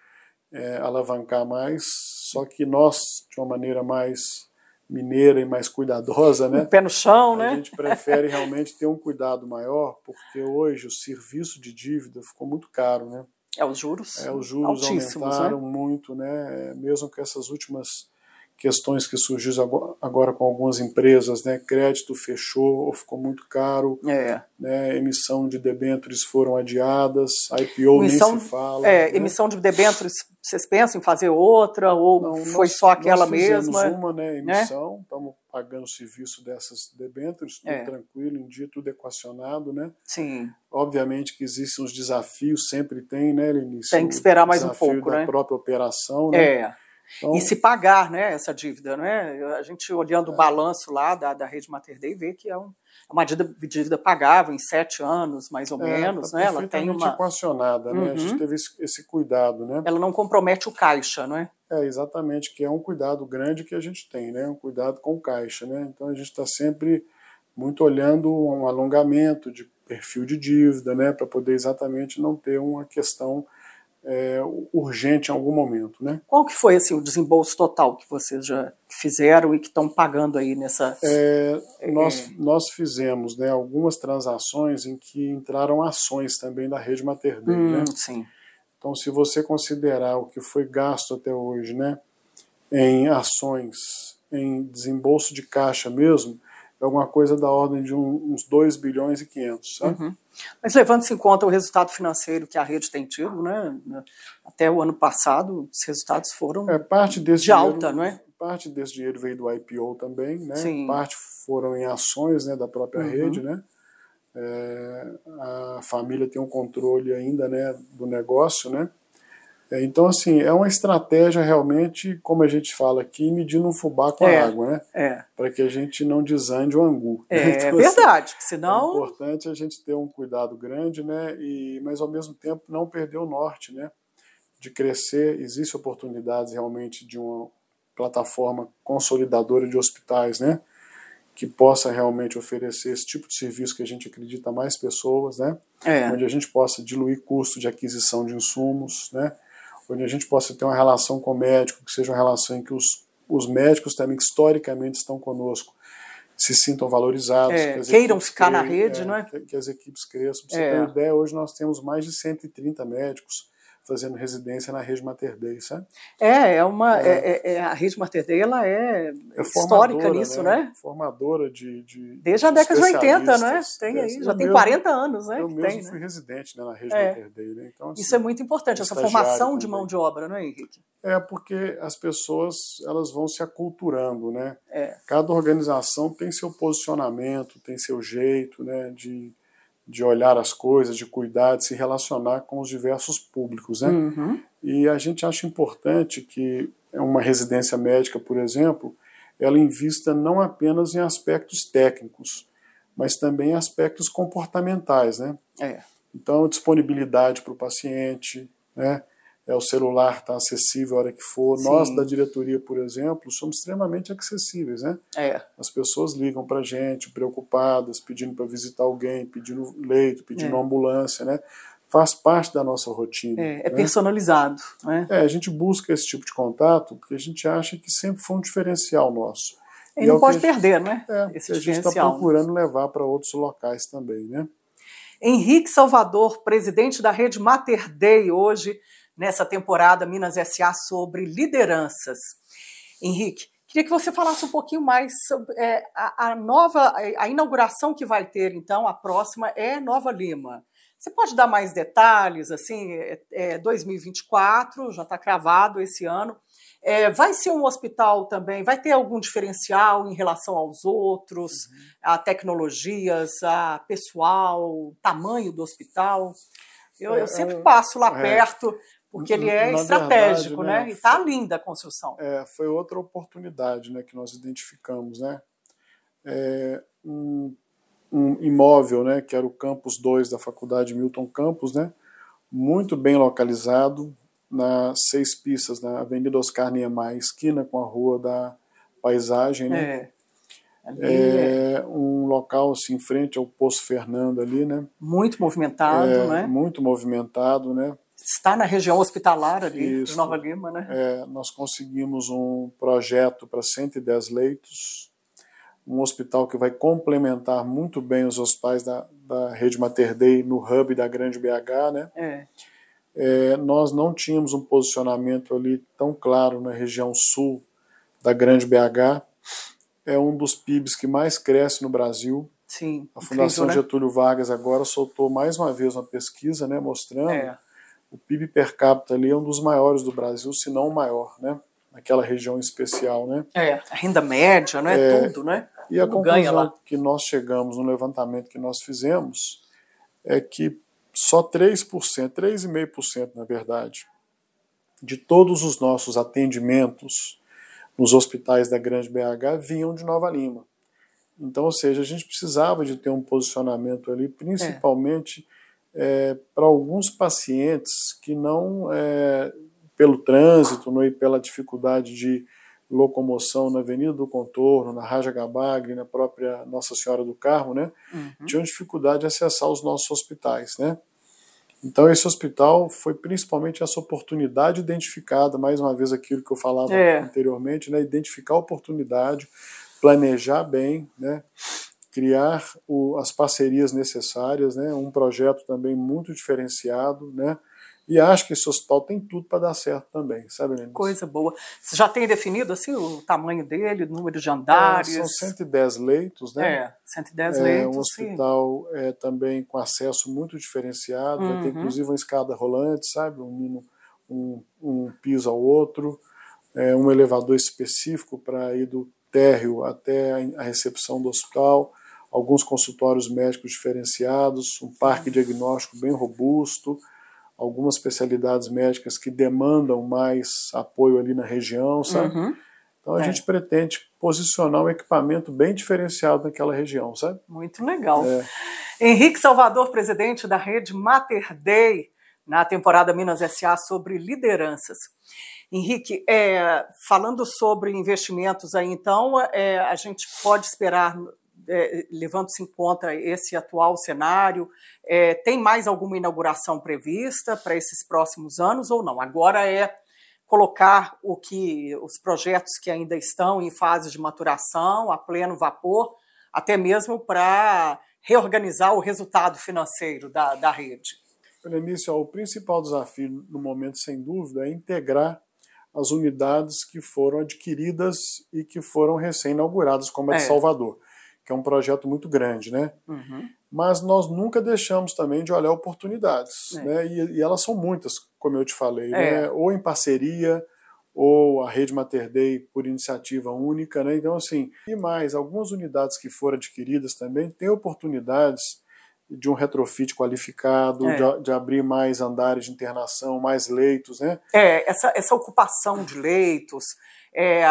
é, alavancar mais, só que nós, de uma maneira mais mineira e mais cuidadosa, né? Um pé no chão, a né? A gente prefere realmente ter um cuidado maior, porque hoje o serviço de dívida ficou muito caro, né? É, os juros. É, os juros né? aumentaram né? muito, né? Mesmo com essas últimas questões que surgiram agora com algumas empresas, né? Crédito fechou ou ficou muito caro, é. né? Emissão de debêntures foram adiadas, IPO emissão, nem se fala. É, né? emissão de debêntures, vocês pensam em fazer outra ou Não, foi nós, só aquela nós mesma? uma, né? Emissão, estamos pagando o serviço dessas debêntures, tudo É. tranquilo, em dia tudo equacionado, né? Sim. Obviamente que existem os desafios, sempre tem, né, Lenice? Tem que esperar mais um pouco, da né? própria operação, né? É. Então, E se pagar né, essa dívida, né? A gente olhando o balanço lá da, da rede Mater Dei vê que é um- é uma dívida, dívida pagável em sete anos, mais ou é, menos, tá né? Ela tem uma. equacionada, né? A gente Uhum. teve esse, esse cuidado, né? Ela não compromete o caixa, não é? É, exatamente, que é um cuidado grande que a gente tem, né? Um cuidado com o caixa, né? Então a gente está sempre muito olhando um alongamento de perfil de dívida, né? Para poder exatamente não ter uma questão é, urgente em algum momento, né? Qual que foi assim, o desembolso total que vocês já fizeram e que estão pagando aí nessa. É, nós, nós fizemos né, algumas transações em que entraram ações também da rede Mater Dei, Hum, né? sim. Então, se você considerar o que foi gasto até hoje, né, em ações, em desembolso de caixa mesmo, é alguma coisa da ordem de um- uns 2 bilhões e 500, sabe? Uhum. Mas levando-se em conta o resultado financeiro que a rede tem tido, né? Até o ano passado, os resultados foram. É, parte desse De dinheiro, alta, não é? Parte desse dinheiro veio do IPO também, né? Sim. Parte foram em ações né, da própria Uhum. rede, né? É, a família tem um controle ainda né, do negócio, né? É, então, assim, é uma estratégia realmente, como a gente fala aqui, medindo um fubá com É. a água, né? É, Para que a gente não desande o angu. é, Então, assim, verdade, é senão. importante a gente ter um cuidado grande, né? E, mas ao mesmo tempo não perder o norte, né? De crescer. Existem oportunidades realmente de uma plataforma consolidadora de hospitais, né? Que possa realmente oferecer esse tipo de serviço que a gente acredita a mais pessoas, né? É, Onde a gente possa diluir custo de aquisição de insumos, né? Onde a gente possa ter uma relação com o médico, que seja uma relação em que os, os médicos também, que historicamente estão conosco, se sintam valorizados. É, que queiram ficar na cre- rede, não é? Que, que as equipes cresçam. Pra você É. ter uma ideia, hoje nós temos mais de 130 médicos fazendo residência na rede Mater Dei, sabe? é, é uma. É. é- é- é- a rede Mater Dei, ela é, É histórica nisso, né? Formadora de, de Desde a década de 80, né? Tem aí, eu já tem mesmo- 40 anos, né? Eu mesmo tem, fui né? residente né, na rede É. Mater Dei, né? Então, assim, Isso é muito importante, essa formação de também. mão de obra, não é, Henrique? É porque as pessoas elas vão se aculturando, né? É. Cada organização tem seu posicionamento, tem seu jeito, né? De, de olhar as coisas, de cuidar, de se relacionar com os diversos públicos, né? Uhum. E a gente acha importante que uma residência médica, por exemplo, ela invista não apenas em aspectos técnicos, mas também em aspectos comportamentais, né? É. Então, disponibilidade para o paciente, né? É, o celular está acessível a hora que for. Sim. Nós, da diretoria, por exemplo, somos extremamente acessíveis, né? É. As pessoas ligam para a gente, preocupadas, pedindo para visitar alguém, pedindo leito, pedindo É. ambulância, né? Faz parte da nossa rotina. É, é né? personalizado, né? É, a gente busca esse tipo de contato porque a gente acha que sempre foi um diferencial nosso. E E é não pode a gente- perder, né? É, Esse a gente está procurando levar para outros locais também, né? Henrique Salvador, presidente da rede Mater Dei, hoje, nessa temporada Minas SA, sobre lideranças. Henrique, queria que você falasse um pouquinho mais sobre é, a, a nova, a inauguração que vai ter, então, a próxima é Nova Lima. Você pode dar mais detalhes, assim, é, é 2024, já está cravado esse ano. É, vai ser um hospital também? Vai ter algum diferencial em relação aos outros? A tecnologias, a pessoal, tamanho do hospital? Eu, eu É, sempre é, passo lá é. perto, porque ele é Na estratégico, verdade, né? né, E está linda a construção. É, foi outra oportunidade né, que nós identificamos, né? É, um, um imóvel, né, que era o campus 2 da Faculdade Milton Campos, né? Muito bem localizado, nas seis pistas, na Avenida Oscar Niemeyer, esquina com a Rua da Paisagem, né? É. É É um local assim, em frente ao Poço Fernando ali, né? muito movimentado, É, né? Muito movimentado, né? Está na região hospitalar ali Isso. de Nova Lima, né? É, nós conseguimos um projeto para 110 leitos, um hospital que vai complementar muito bem os hospitais da, da rede Mater Dei no hub da Grande BH, né? É. É, nós não tínhamos um posicionamento ali tão claro na região sul da Grande BH. É um dos PIBs que mais cresce no Brasil. Sim. A Fundação incrível, né? Getúlio Vargas agora soltou mais uma vez uma pesquisa, né, mostrando é. O PIB per capita ali é um dos maiores do Brasil, se não o maior, né? Naquela região especial, né? É, a renda média, não é, é tudo, né? E a conclusão que nós chegamos no levantamento que nós fizemos é que só 3%, 3,5% na verdade, de todos os nossos atendimentos nos hospitais da Grande BH vinham de Nova Lima. Então, ou seja, a gente precisava de ter um posicionamento ali, principalmente é. É, para alguns pacientes que não, é, pelo trânsito não, e pela dificuldade de locomoção na Avenida do Contorno, na Raja Gabagre, na própria Nossa Senhora do Carmo, né, uhum. tinham dificuldade de acessar os nossos hospitais, né. Então esse hospital foi principalmente essa oportunidade identificada, mais uma vez aquilo que eu falava é. anteriormente, né, identificar a oportunidade, planejar bem, né, criar o, as parcerias necessárias, né, um projeto também muito diferenciado, né, e acho que esse hospital tem tudo para dar certo também, sabe, Lenice? Coisa boa. Você já tem definido assim o tamanho dele, o número de andares? É, são 110 leitos, né? É, 110 é, leitos. Um hospital é, também com acesso muito diferenciado, uhum. vai ter uhum. inclusive uma escada rolante, sabe? Um, um, um piso ao outro, é, um elevador específico para ir do térreo até a recepção do hospital, alguns consultórios médicos diferenciados, um parque diagnóstico bem robusto, algumas especialidades médicas que demandam mais apoio ali na região, sabe? Uhum. Então a é. gente pretende posicionar um equipamento bem diferenciado naquela região, sabe? Muito legal. É. Henrique Salvador, presidente da rede Mater Dei, na temporada Minas SA sobre lideranças. Henrique, é, falando sobre investimentos aí, então, é, a gente pode esperar é, levando-se em conta esse atual cenário, é, tem mais alguma inauguração prevista para esses próximos anos ou não? Agora é colocar o que os projetos que ainda estão em fase de maturação, a pleno vapor, até mesmo para reorganizar o resultado financeiro da, da rede. Benício, o principal desafio no momento, sem dúvida, é integrar as unidades que foram adquiridas e que foram recém-inauguradas, como a de é. Salvador que é um projeto muito grande, né? Uhum. Mas nós nunca deixamos também de olhar oportunidades, é. né? E, e, elas são muitas, como eu te falei, é. né? Ou em parceria, ou a Rede Mater Dei por iniciativa única, né? Então, assim, e mais, algumas unidades que foram adquiridas também têm oportunidades de um retrofit qualificado, é. de, de, abrir mais andares de internação, mais leitos, né? É, essa, essa ocupação de leitos, é,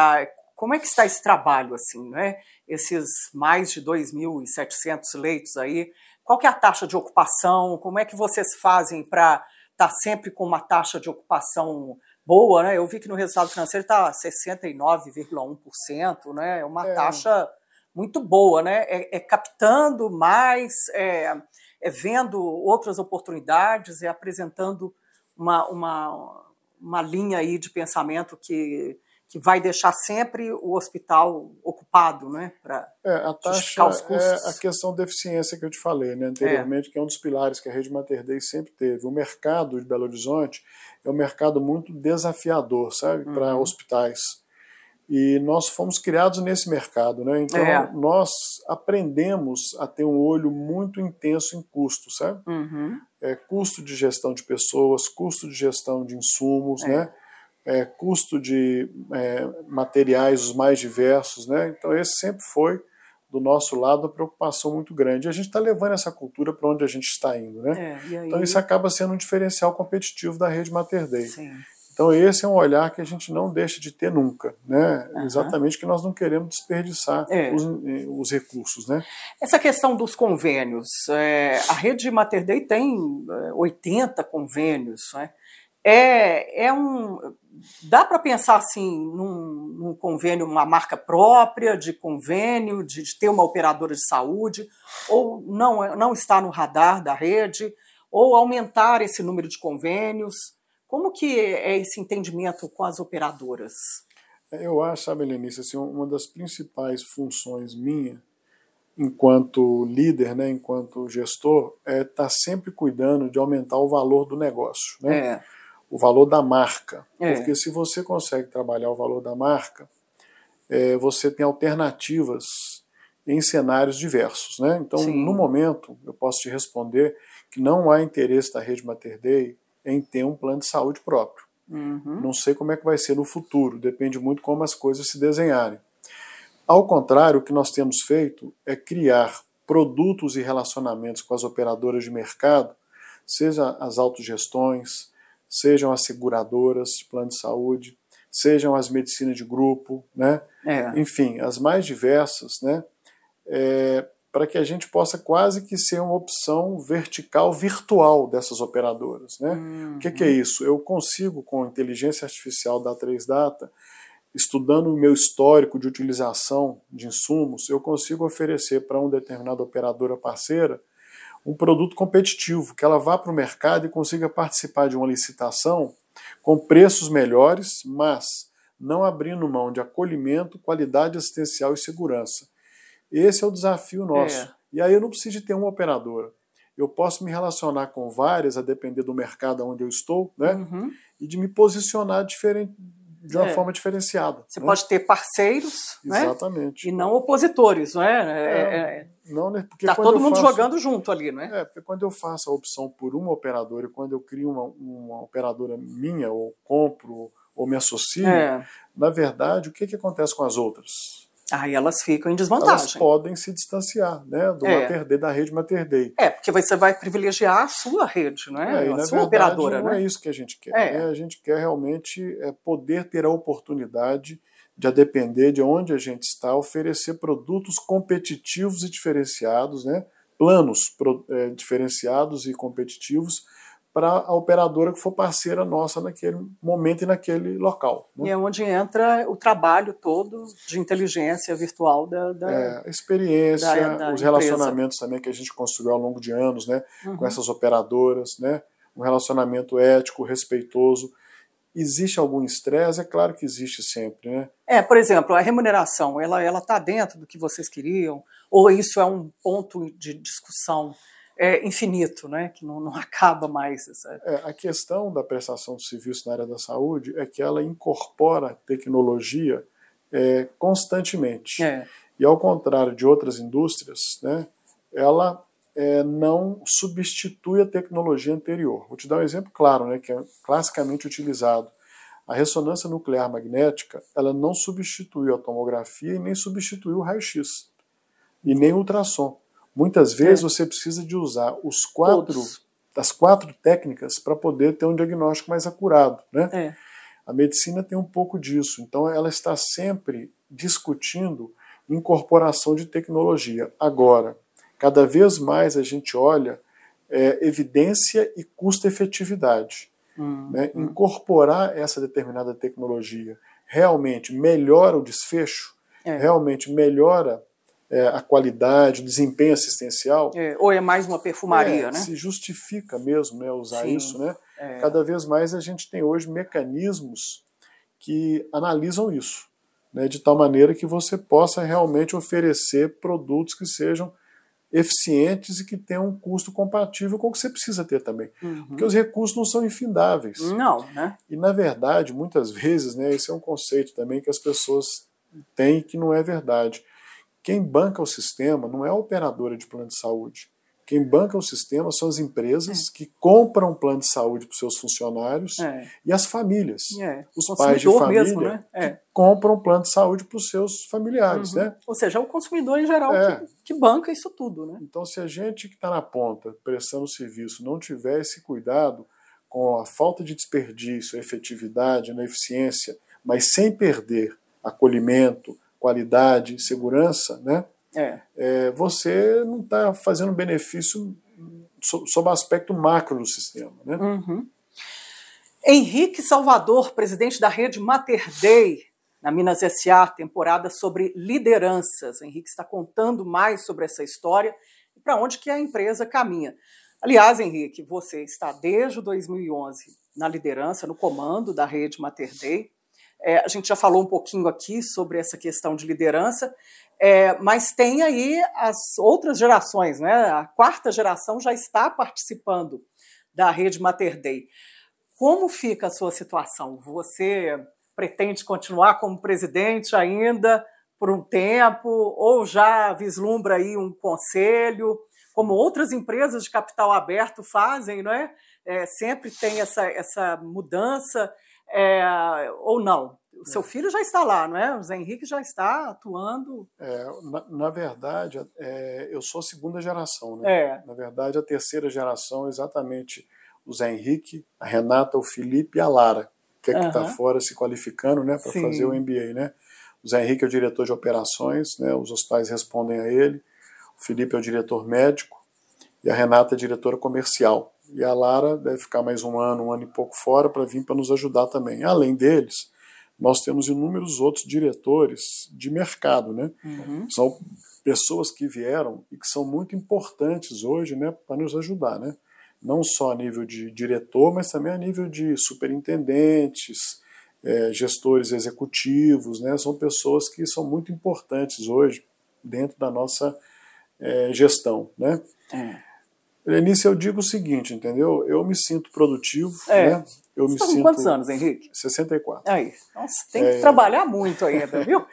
como é que está esse trabalho, assim, né? Esses mais de 2.700 leitos aí, qual é a taxa de ocupação? Como é que vocês fazem para estar tá sempre com uma taxa de ocupação boa? Né? Eu vi que no resultado financeiro está 69,1%, né? é uma é. taxa muito boa, né? É, é captando mais, é, é, vendo outras oportunidades, é apresentando uma, uma, uma linha aí de pensamento que que vai deixar sempre o hospital ocupado, né? Para é, a taxa os custos. é a questão da eficiência que eu te falei, né, anteriormente, é. que é um dos pilares que a rede Mater Dei sempre teve. O mercado de Belo Horizonte é um mercado muito desafiador, sabe, uhum. para hospitais. E nós fomos criados nesse mercado, né? Então é. nós aprendemos a ter um olho muito intenso em custo, sabe? Uhum. É, custo de gestão de pessoas, custo de gestão de insumos, é. né? É, custo de é, materiais os mais diversos, né? Então esse sempre foi do nosso lado uma preocupação muito grande. E a gente está levando essa cultura para onde a gente está indo, né? É, aí... Então isso acaba sendo um diferencial competitivo da rede Mater Dei. Sim. Então esse é um olhar que a gente não deixa de ter nunca, né? Uhum. Exatamente que nós não queremos desperdiçar é. os, os, recursos, né? Essa questão dos convênios, é, a rede Mater Dei tem 80 é, convênios, né? É, é um dá para pensar assim num, num, convênio, uma marca própria de convênio, de, de, ter uma operadora de saúde, ou não, não está no radar da rede, ou aumentar esse número de convênios? Como que é esse entendimento com as operadoras? Eu acho, sabe, Lenice, assim, uma das principais funções minha, enquanto líder, né, enquanto gestor, é estar tá sempre cuidando de aumentar o valor do negócio, né? É. o valor da marca. É. Porque se você consegue trabalhar o valor da marca, é, você tem alternativas em cenários diversos. Né? Então, Sim. no momento, eu posso te responder que não há interesse da Rede Mater Dei em ter um plano de saúde próprio. Uhum. Não sei como é que vai ser no futuro, depende muito como as coisas se desenharem. Ao contrário, o que nós temos feito é criar produtos e relacionamentos com as operadoras de mercado, seja as autogestões, sejam as seguradoras de plano de saúde, sejam as medicinas de grupo, né? É. enfim, as mais diversas, né? É, para que a gente possa quase que ser uma opção vertical virtual dessas operadoras. Né? Uhum. O que, que, é isso? Eu consigo, com inteligência artificial da 3Data, estudando o meu histórico de utilização de insumos, eu consigo oferecer para uma determinada operadora parceira um produto competitivo, que ela vá para o mercado e consiga participar de uma licitação com preços melhores, mas não abrindo mão de acolhimento, qualidade assistencial e segurança. Esse é o desafio nosso. É. E aí eu não preciso de ter uma operadora. Eu posso me relacionar com várias, a depender do mercado onde eu estou, né? Uhum. E de me posicionar diferente, de uma é. forma diferenciada. Você né? pode ter parceiros, né? Exatamente. E não opositores, não é? é, é, é. não, né? Porque tá todo mundo faço, jogando junto ali, né? É, porque quando eu faço a opção por uma operadora e quando eu crio uma, uma operadora minha, ou compro, ou me associo, é. na verdade, o que, que acontece com as outras? Aí elas ficam em desvantagem. Elas podem se distanciar né, do é. Mater Dei, da rede Mater Dei. É, porque você vai privilegiar a sua rede, não é? é a sua verdade, operadora. Não né? é isso que a gente quer. É. Né? A gente quer realmente é, poder ter a oportunidade de, a depender de onde a gente está, oferecer produtos competitivos e diferenciados, né? planos pro, é, diferenciados e competitivos para a operadora que for parceira nossa naquele momento e naquele local. Né? E é onde entra o trabalho todo de inteligência virtual da, da é, experiência, da, da os relacionamentos também que a gente construiu ao longo de anos, né, uhum. com essas operadoras, né, um relacionamento ético, respeitoso. Existe algum estresse? É claro que existe sempre, né? É, por exemplo, a remuneração, ela ela está dentro do que vocês queriam? Ou isso é um ponto de discussão? É, infinito, né? que não, não acaba mais. Essa... É, a questão da prestação de serviço na área da saúde é que ela incorpora tecnologia é, constantemente. É. E ao contrário de outras indústrias, né, ela é, não substitui a tecnologia anterior. Vou te dar um exemplo claro, né, que é classicamente utilizado. A ressonância nuclear magnética ela não substituiu a tomografia e nem substituiu o raio-x e nem o ultrassom. Muitas vezes é. você precisa de usar os quatro, Todos. as quatro técnicas para poder ter um diagnóstico mais acurado. Né? É. A medicina tem um pouco disso, então ela está sempre discutindo incorporação de tecnologia. Agora, cada vez mais a gente olha é, evidência e custo-efetividade. Hum, né? hum. Incorporar essa determinada tecnologia realmente melhora o desfecho, é. realmente melhora é, a qualidade, o desempenho assistencial. É, ou é mais uma perfumaria, é, né? Se justifica mesmo né, usar Sim, isso, né? É. Cada vez mais a gente tem hoje mecanismos que analisam isso, né, de tal maneira que você possa realmente oferecer produtos que sejam eficientes e que tenham um custo compatível com o que você precisa ter também. Uhum. Porque os recursos não são infindáveis. Não, né? E na verdade, muitas vezes, né, esse é um conceito também que as pessoas têm que não é verdade. Quem banca o sistema não é a operadora de plano de saúde. Quem banca o sistema são as empresas é. que compram plano de saúde para os seus funcionários é. e as famílias. É. Os pais de família mesmo, né? que é. compram plano de saúde para os seus familiares. Uhum. Né? Ou seja, é o consumidor em geral é. que, que, banca isso tudo. Né? Então, se a gente que está na ponta prestando serviço não tiver esse cuidado com a falta de desperdício, a efetividade, na eficiência, mas sem perder acolhimento, qualidade, segurança, né? É. É, você não está fazendo benefício sob o aspecto macro do sistema. Né? Uhum. Henrique Salvador, presidente da rede Mater Dei, na Minas SA, temporada sobre lideranças. O Henrique está contando mais sobre essa história e para onde que a empresa caminha. Aliás, Henrique, você está desde 2011 na liderança, no comando da rede Mater Dei. É, a gente já falou um pouquinho aqui sobre essa questão de liderança, é, mas tem aí as outras gerações, né? A quarta geração já está participando da rede Mater Dei. Como fica a sua situação? Você pretende continuar como presidente ainda por um tempo, ou já vislumbra aí um conselho, como outras empresas de capital aberto fazem, não é? é sempre tem essa, essa mudança, é, ou não? O seu filho já está lá, não é? O Zé Henrique já está atuando. É, na, na, verdade, é, eu sou a segunda geração, né? É. Na verdade, a terceira geração é exatamente o Zé Henrique, a Renata, o Felipe e a Lara, que é que está fora se qualificando né, para fazer o MBA. Né? O Zé Henrique é o diretor de operações, né, os hospitais respondem a ele, o Felipe é o diretor médico e a Renata é a diretora comercial. E a Lara deve ficar mais um ano, um ano e pouco fora para vir para nos ajudar também. Além deles, nós temos inúmeros outros diretores de mercado, né? Uhum. São pessoas que vieram e que são muito importantes hoje, né, para nos ajudar, né? não só a nível de diretor, mas também a nível de superintendentes, é, gestores executivos, né? São pessoas que são muito importantes hoje dentro da nossa é, gestão, né? É. Lenice, eu digo o seguinte, entendeu? Eu me sinto produtivo, é. né? Eu Você me tá sinto... quantos anos, Henrique? 64. Aí, nossa, tem que é... trabalhar muito ainda, viu?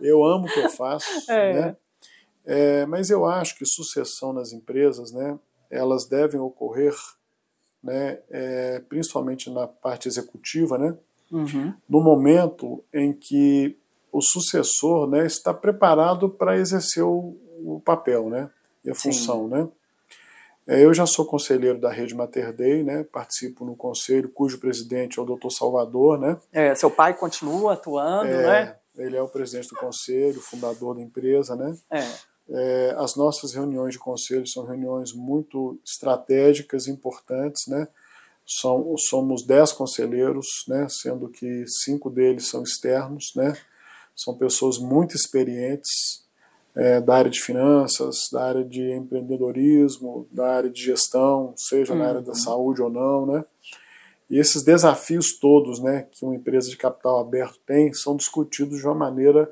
eu amo o que eu faço, é. né? É, mas eu acho que sucessão nas empresas, né? elas devem ocorrer, né, é, principalmente na parte executiva, né, uhum. no momento em que o sucessor né, está preparado para exercer o, o, papel né, e a função. Né. É, eu já sou conselheiro da Rede Mater Dei, né, participo no conselho, cujo presidente é o Dr. Salvador. Né. É, seu pai continua atuando, é, né? Ele é o presidente do conselho, fundador da empresa, né? É. É, as nossas reuniões de conselho são reuniões muito estratégicas, importantes, né? São, somos dez conselheiros, né? Sendo que cinco deles são externos, né? São pessoas muito experientes é, da área de finanças, da área de empreendedorismo, da área de gestão, seja uhum. na área da uhum. saúde ou não, né? E esses desafios todos, né, que uma empresa de capital aberto tem, são discutidos de uma maneira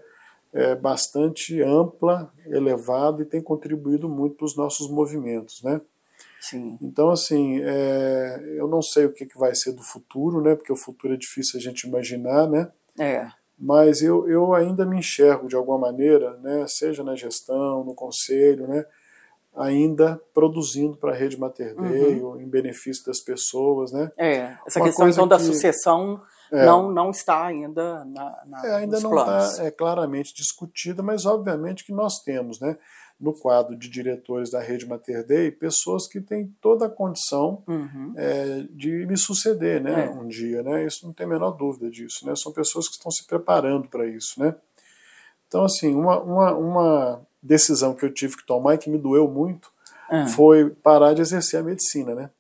é, bastante ampla, elevada e tem contribuído muito para os nossos movimentos, né? Sim. Então, assim, é, eu não sei o que, que vai ser do futuro, né? Porque o futuro é difícil a gente imaginar, né? É. Mas eu, eu ainda me enxergo de alguma maneira, né? Seja na gestão, no conselho, né? ainda produzindo para a rede Mater Dei, uhum. em benefício das pessoas, né? É, essa Uma questão então que... da sucessão é. não, não está ainda na, na é, ainda não está é, claramente discutida, mas obviamente que nós temos, né, no quadro de diretores da rede Mater Dei, pessoas que têm toda a condição uhum. é, de me suceder, né, é. um dia, né, isso não tem a menor dúvida disso, né, são pessoas que estão se preparando para isso, né. Então, assim, uma, uma, uma decisão que eu tive que tomar e que me doeu muito uhum. foi parar de exercer a medicina, né.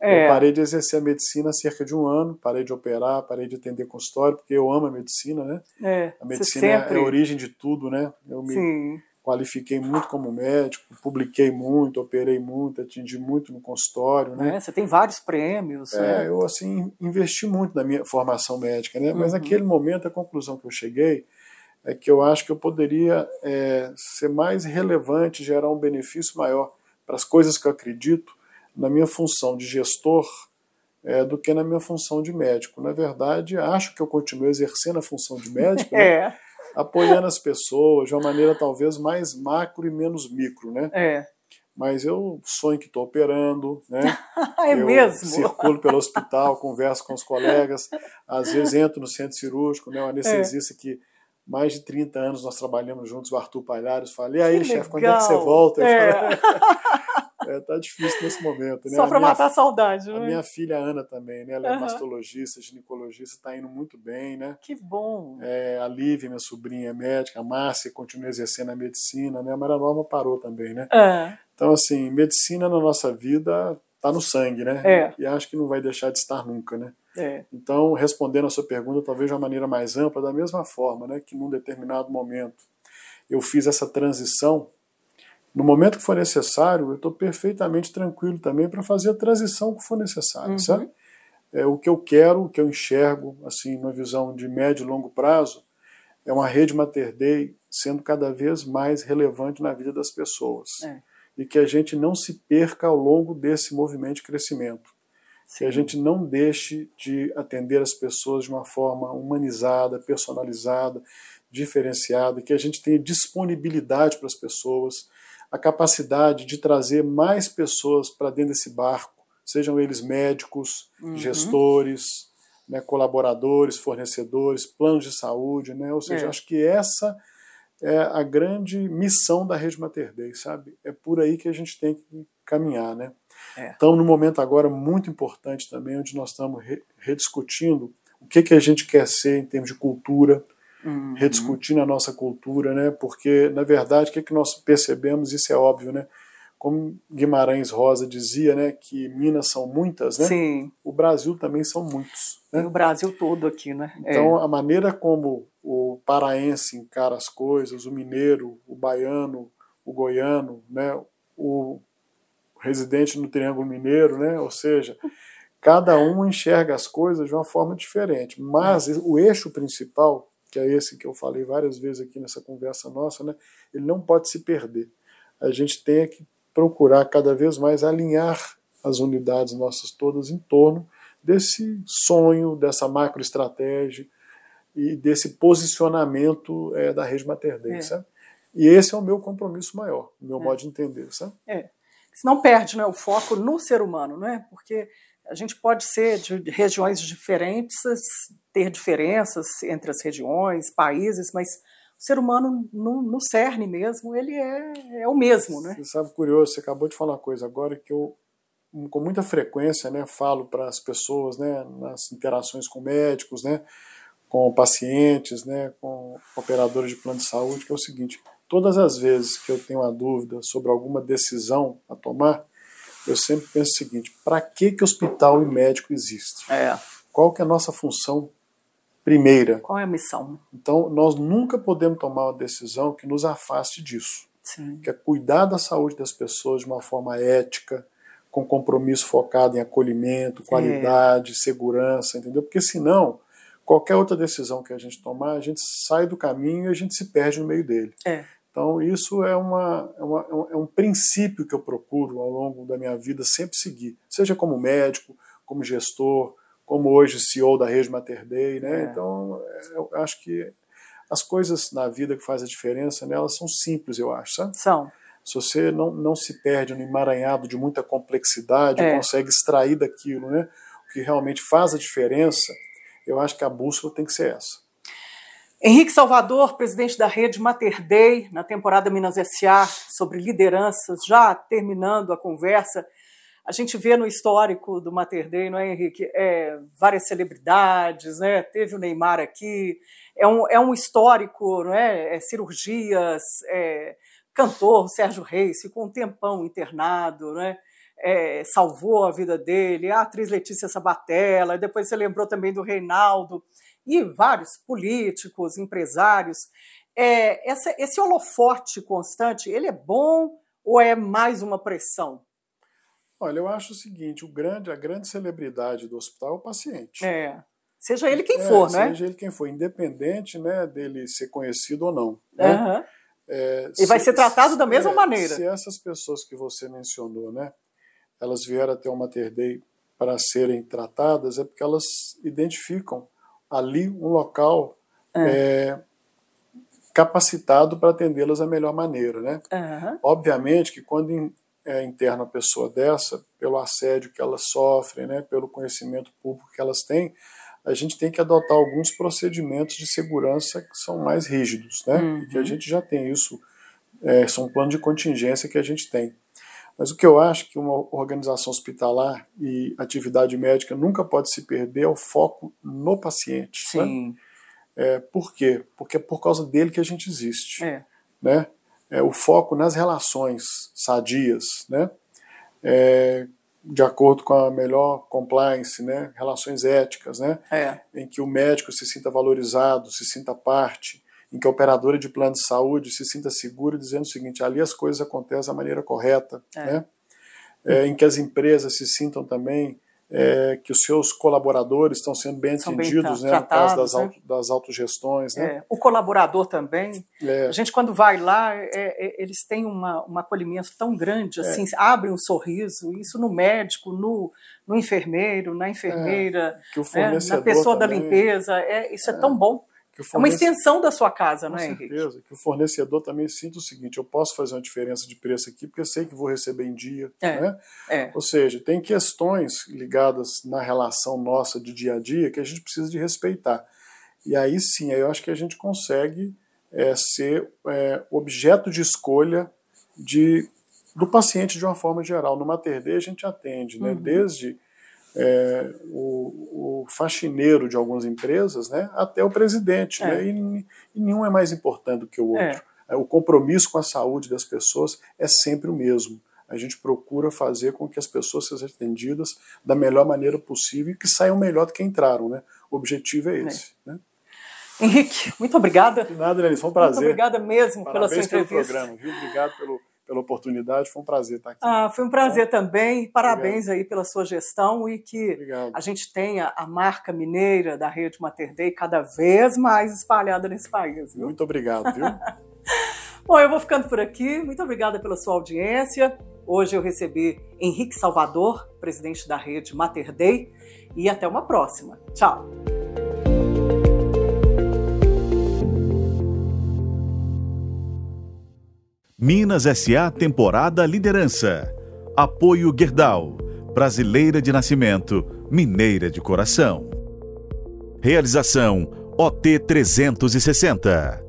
É. Eu parei de exercer a medicina há cerca de um ano, parei de operar, parei de atender consultório, porque eu amo a medicina, né? É, a medicina é sempre... é a origem de tudo, né? Eu me Sim. qualifiquei muito como médico, publiquei muito, operei muito, atendi muito no consultório, né? É, você tem vários prêmios. É, né? eu assim investi muito na minha formação médica, né? Mas uhum. naquele momento a conclusão que eu cheguei é que eu acho que eu poderia é, ser mais relevante, gerar um benefício maior para as coisas que eu acredito na minha função de gestor é, do que na minha função de médico. Na verdade, acho que eu continuo exercendo a função de médico, né? é. apoiando as pessoas de uma maneira talvez mais macro e menos micro, né? É. Mas eu sonho que estou operando, né? é eu mesmo? circulo pelo hospital, converso com os colegas, às vezes entro no centro cirúrgico, né? O anestesista é. que mais de 30 anos nós trabalhamos juntos, o Arthur Palhares, falei, e aí, chefe, quando é que você volta? É. Falei, é, tá difícil nesse momento, né? Só para matar a saudade, né? A minha filha Ana também, né? Ela é uhum. mastologista, ginecologista, está indo muito bem, né? Que bom! É, a Lívia, minha sobrinha, é médica, a Márcia continua exercendo a medicina, né? A Maria Norma parou também, né? É. Então, assim, medicina na nossa vida tá no sangue, né? É. E acho que não vai deixar de estar nunca, né? É. Então, respondendo a sua pergunta, talvez de uma maneira mais ampla, da mesma forma, né? Que num determinado momento eu fiz essa transição No momento que for necessário, eu estou perfeitamente tranquilo também para fazer a transição que for necessário, uhum. sabe? É, o que eu quero, o que eu enxergo, assim, numa visão de médio e longo prazo, é uma rede Mater Dei sendo cada vez mais relevante na vida das pessoas. É. E que a gente não se perca ao longo desse movimento de crescimento. Sim. Que a gente não deixe de atender as pessoas de uma forma humanizada, personalizada, diferenciada, que a gente tenha disponibilidade para as pessoas, a capacidade de trazer mais pessoas para dentro desse barco, sejam eles médicos, uhum. gestores, né, colaboradores, fornecedores, planos de saúde, né? Ou seja, é. acho que essa é a grande missão da Rede Mater Dei, sabe? É por aí que a gente tem que caminhar, né? É. Então, no momento agora muito importante também, onde nós estamos re rediscutindo o que, que a gente quer ser em termos de cultura, uhum. rediscutindo a nossa cultura, né? Porque, na verdade, o que, que nós percebemos, isso é óbvio, né? como Guimarães Rosa dizia, né, que Minas são muitas, né? Sim. O Brasil também são muitos. Né? o Brasil todo aqui, né? Então, é. a maneira como o paraense encara as coisas, o mineiro, o baiano, o goiano, né, o residente no Triângulo Mineiro, né? Ou seja, cada um enxerga as coisas de uma forma diferente, mas o eixo principal, que é esse que eu falei várias vezes aqui nessa conversa nossa, né, ele não pode se perder. A gente tem que procurar cada vez mais alinhar as unidades nossas todas em torno desse sonho, dessa macroestratégia e desse posicionamento é, da rede Mater Dei, é. sabe? E esse é o meu compromisso maior, o meu é. modo de entender, sabe? É. Senão perde né, o foco no ser humano, não é? Porque a gente pode ser de regiões diferentes, ter diferenças entre as regiões, países, mas o ser humano no, no cerne mesmo, ele é, é o mesmo, né? Você sabe, curioso, você acabou de falar uma coisa agora que eu, com muita frequência, né, falo para as pessoas, né, nas interações com médicos, né, com pacientes, né, com operadores de plano de saúde, que é o seguinte, todas as vezes que eu tenho uma dúvida sobre alguma decisão a tomar, eu sempre penso o seguinte, para que que hospital e médico existem? É. Qual que é a nossa função primeira. Qual é a missão? Então, nós nunca podemos tomar uma decisão que nos afaste disso. Sim. Que é cuidar da saúde das pessoas de uma forma ética, com compromisso focado em acolhimento, qualidade, é. segurança, entendeu? Porque senão, qualquer outra decisão que a gente tomar, a gente sai do caminho e a gente se perde no meio dele. É. Então, isso é, uma, é, uma, é um princípio que eu procuro ao longo da minha vida sempre seguir, seja como médico, como gestor, como hoje CEO da Rede Mater Dei, né? É. Então, eu acho que as coisas na vida que fazem a diferença nelas são simples, eu acho, sabe? São. Se você não, não se perde no emaranhado de muita complexidade, é. consegue extrair daquilo, né? O que realmente faz a diferença, eu acho que a bússola tem que ser essa. Henrique Salvador, presidente da rede Mater Dei, na temporada Minas S.A., sobre lideranças, já terminando a conversa, a gente vê no histórico do Mater Dei, não é, Henrique? É, várias celebridades, né? Teve o Neymar aqui. É um, é um histórico, não é? é cirurgias, é, cantor Sérgio Reis ficou um tempão internado, né? É, salvou a vida dele, a atriz Letícia Sabatella, depois você lembrou também do Reinaldo, e vários políticos, empresários. É, essa, esse holofote constante, ele é bom ou é mais uma pressão? Olha, eu acho o seguinte, o grande, a grande celebridade do hospital é o paciente. É. Seja ele quem é, for, né? Seja ele quem for, independente né, dele ser conhecido ou não. Né? Uhum. É, e vai ser tratado da mesma é, maneira. Se essas pessoas que você mencionou, né, elas vieram até o Mater Dei para serem tratadas, é porque elas identificam ali um local é. é capacitado para atendê-las da melhor maneira. Né? Uhum. Obviamente que quando é, interna uma pessoa dessa, pelo assédio que elas sofrem, né, pelo conhecimento público que elas têm, a gente tem que adotar alguns procedimentos de segurança que são mais rígidos, né? Uhum. que a gente já tem isso, é, são planos de contingência que a gente tem. Mas o que eu acho que uma organização hospitalar e atividade médica nunca pode se perder é o foco no paciente. Né? Sim. Né? É, por quê? Porque é por causa dele que a gente existe. É. Né? é, o foco nas relações sadias, né? É, de acordo com a melhor compliance, né? relações éticas, né? É. em que o médico se sinta valorizado, se sinta parte, em que a operadora de plano de saúde se sinta segura, dizendo o seguinte: ali as coisas acontecem da maneira correta, é. né? É, em que as empresas se sintam também é, que os seus colaboradores estão sendo bem atendidos, né, no caso das, né? auto, das autogestões. Né? É, o colaborador também. É. A gente, quando vai lá, é, é, eles têm uma, um acolhimento tão grande, assim, abre um sorriso, isso no médico, no, no enfermeiro, na enfermeira, né, na pessoa também, da limpeza, isso é, tão bom. Fornece... É uma extensão da sua casa, não é, Henrique? Com certeza. Que o fornecedor também sinta o seguinte: eu posso fazer uma diferença de preço aqui porque eu sei que vou receber em dia. É, né? é. Ou seja, tem questões ligadas na relação nossa de dia a dia que a gente precisa de respeitar. E aí sim, aí eu acho que a gente consegue é, ser é, objeto de escolha de, do paciente de uma forma geral. No Mater Dei a gente atende, né? Uhum. Desde é, o, o, faxineiro de algumas empresas, né, até o presidente, é. né, e, e, nenhum é mais importante do que o outro. É. O compromisso com a saúde das pessoas é sempre o mesmo. A gente procura fazer com que as pessoas sejam atendidas da melhor maneira possível e que saiam melhor do que entraram. Né? O objetivo é, é. esse. Né? Henrique, muito obrigada. De nada, Denise, foi um prazer. Muito obrigada mesmo Parabéns pela sua entrevista. Pelo programa, viu? Obrigado pelo pela oportunidade. Foi um prazer estar aqui. Ah, foi um prazer tá? também. Parabéns obrigado. aí pela sua gestão e que obrigado. a gente tenha a marca mineira da Rede Mater Dei cada vez mais espalhada nesse país. Viu? Muito obrigado, viu? Bom, eu vou ficando por aqui. Muito obrigada pela sua audiência. Hoje eu recebi Henrique Salvador, presidente da Rede Mater Dei, e até uma próxima. Tchau. Minas SA Temporada Liderança. Apoio Gerdau. Brasileira de nascimento, mineira de coração. Realização OT 360.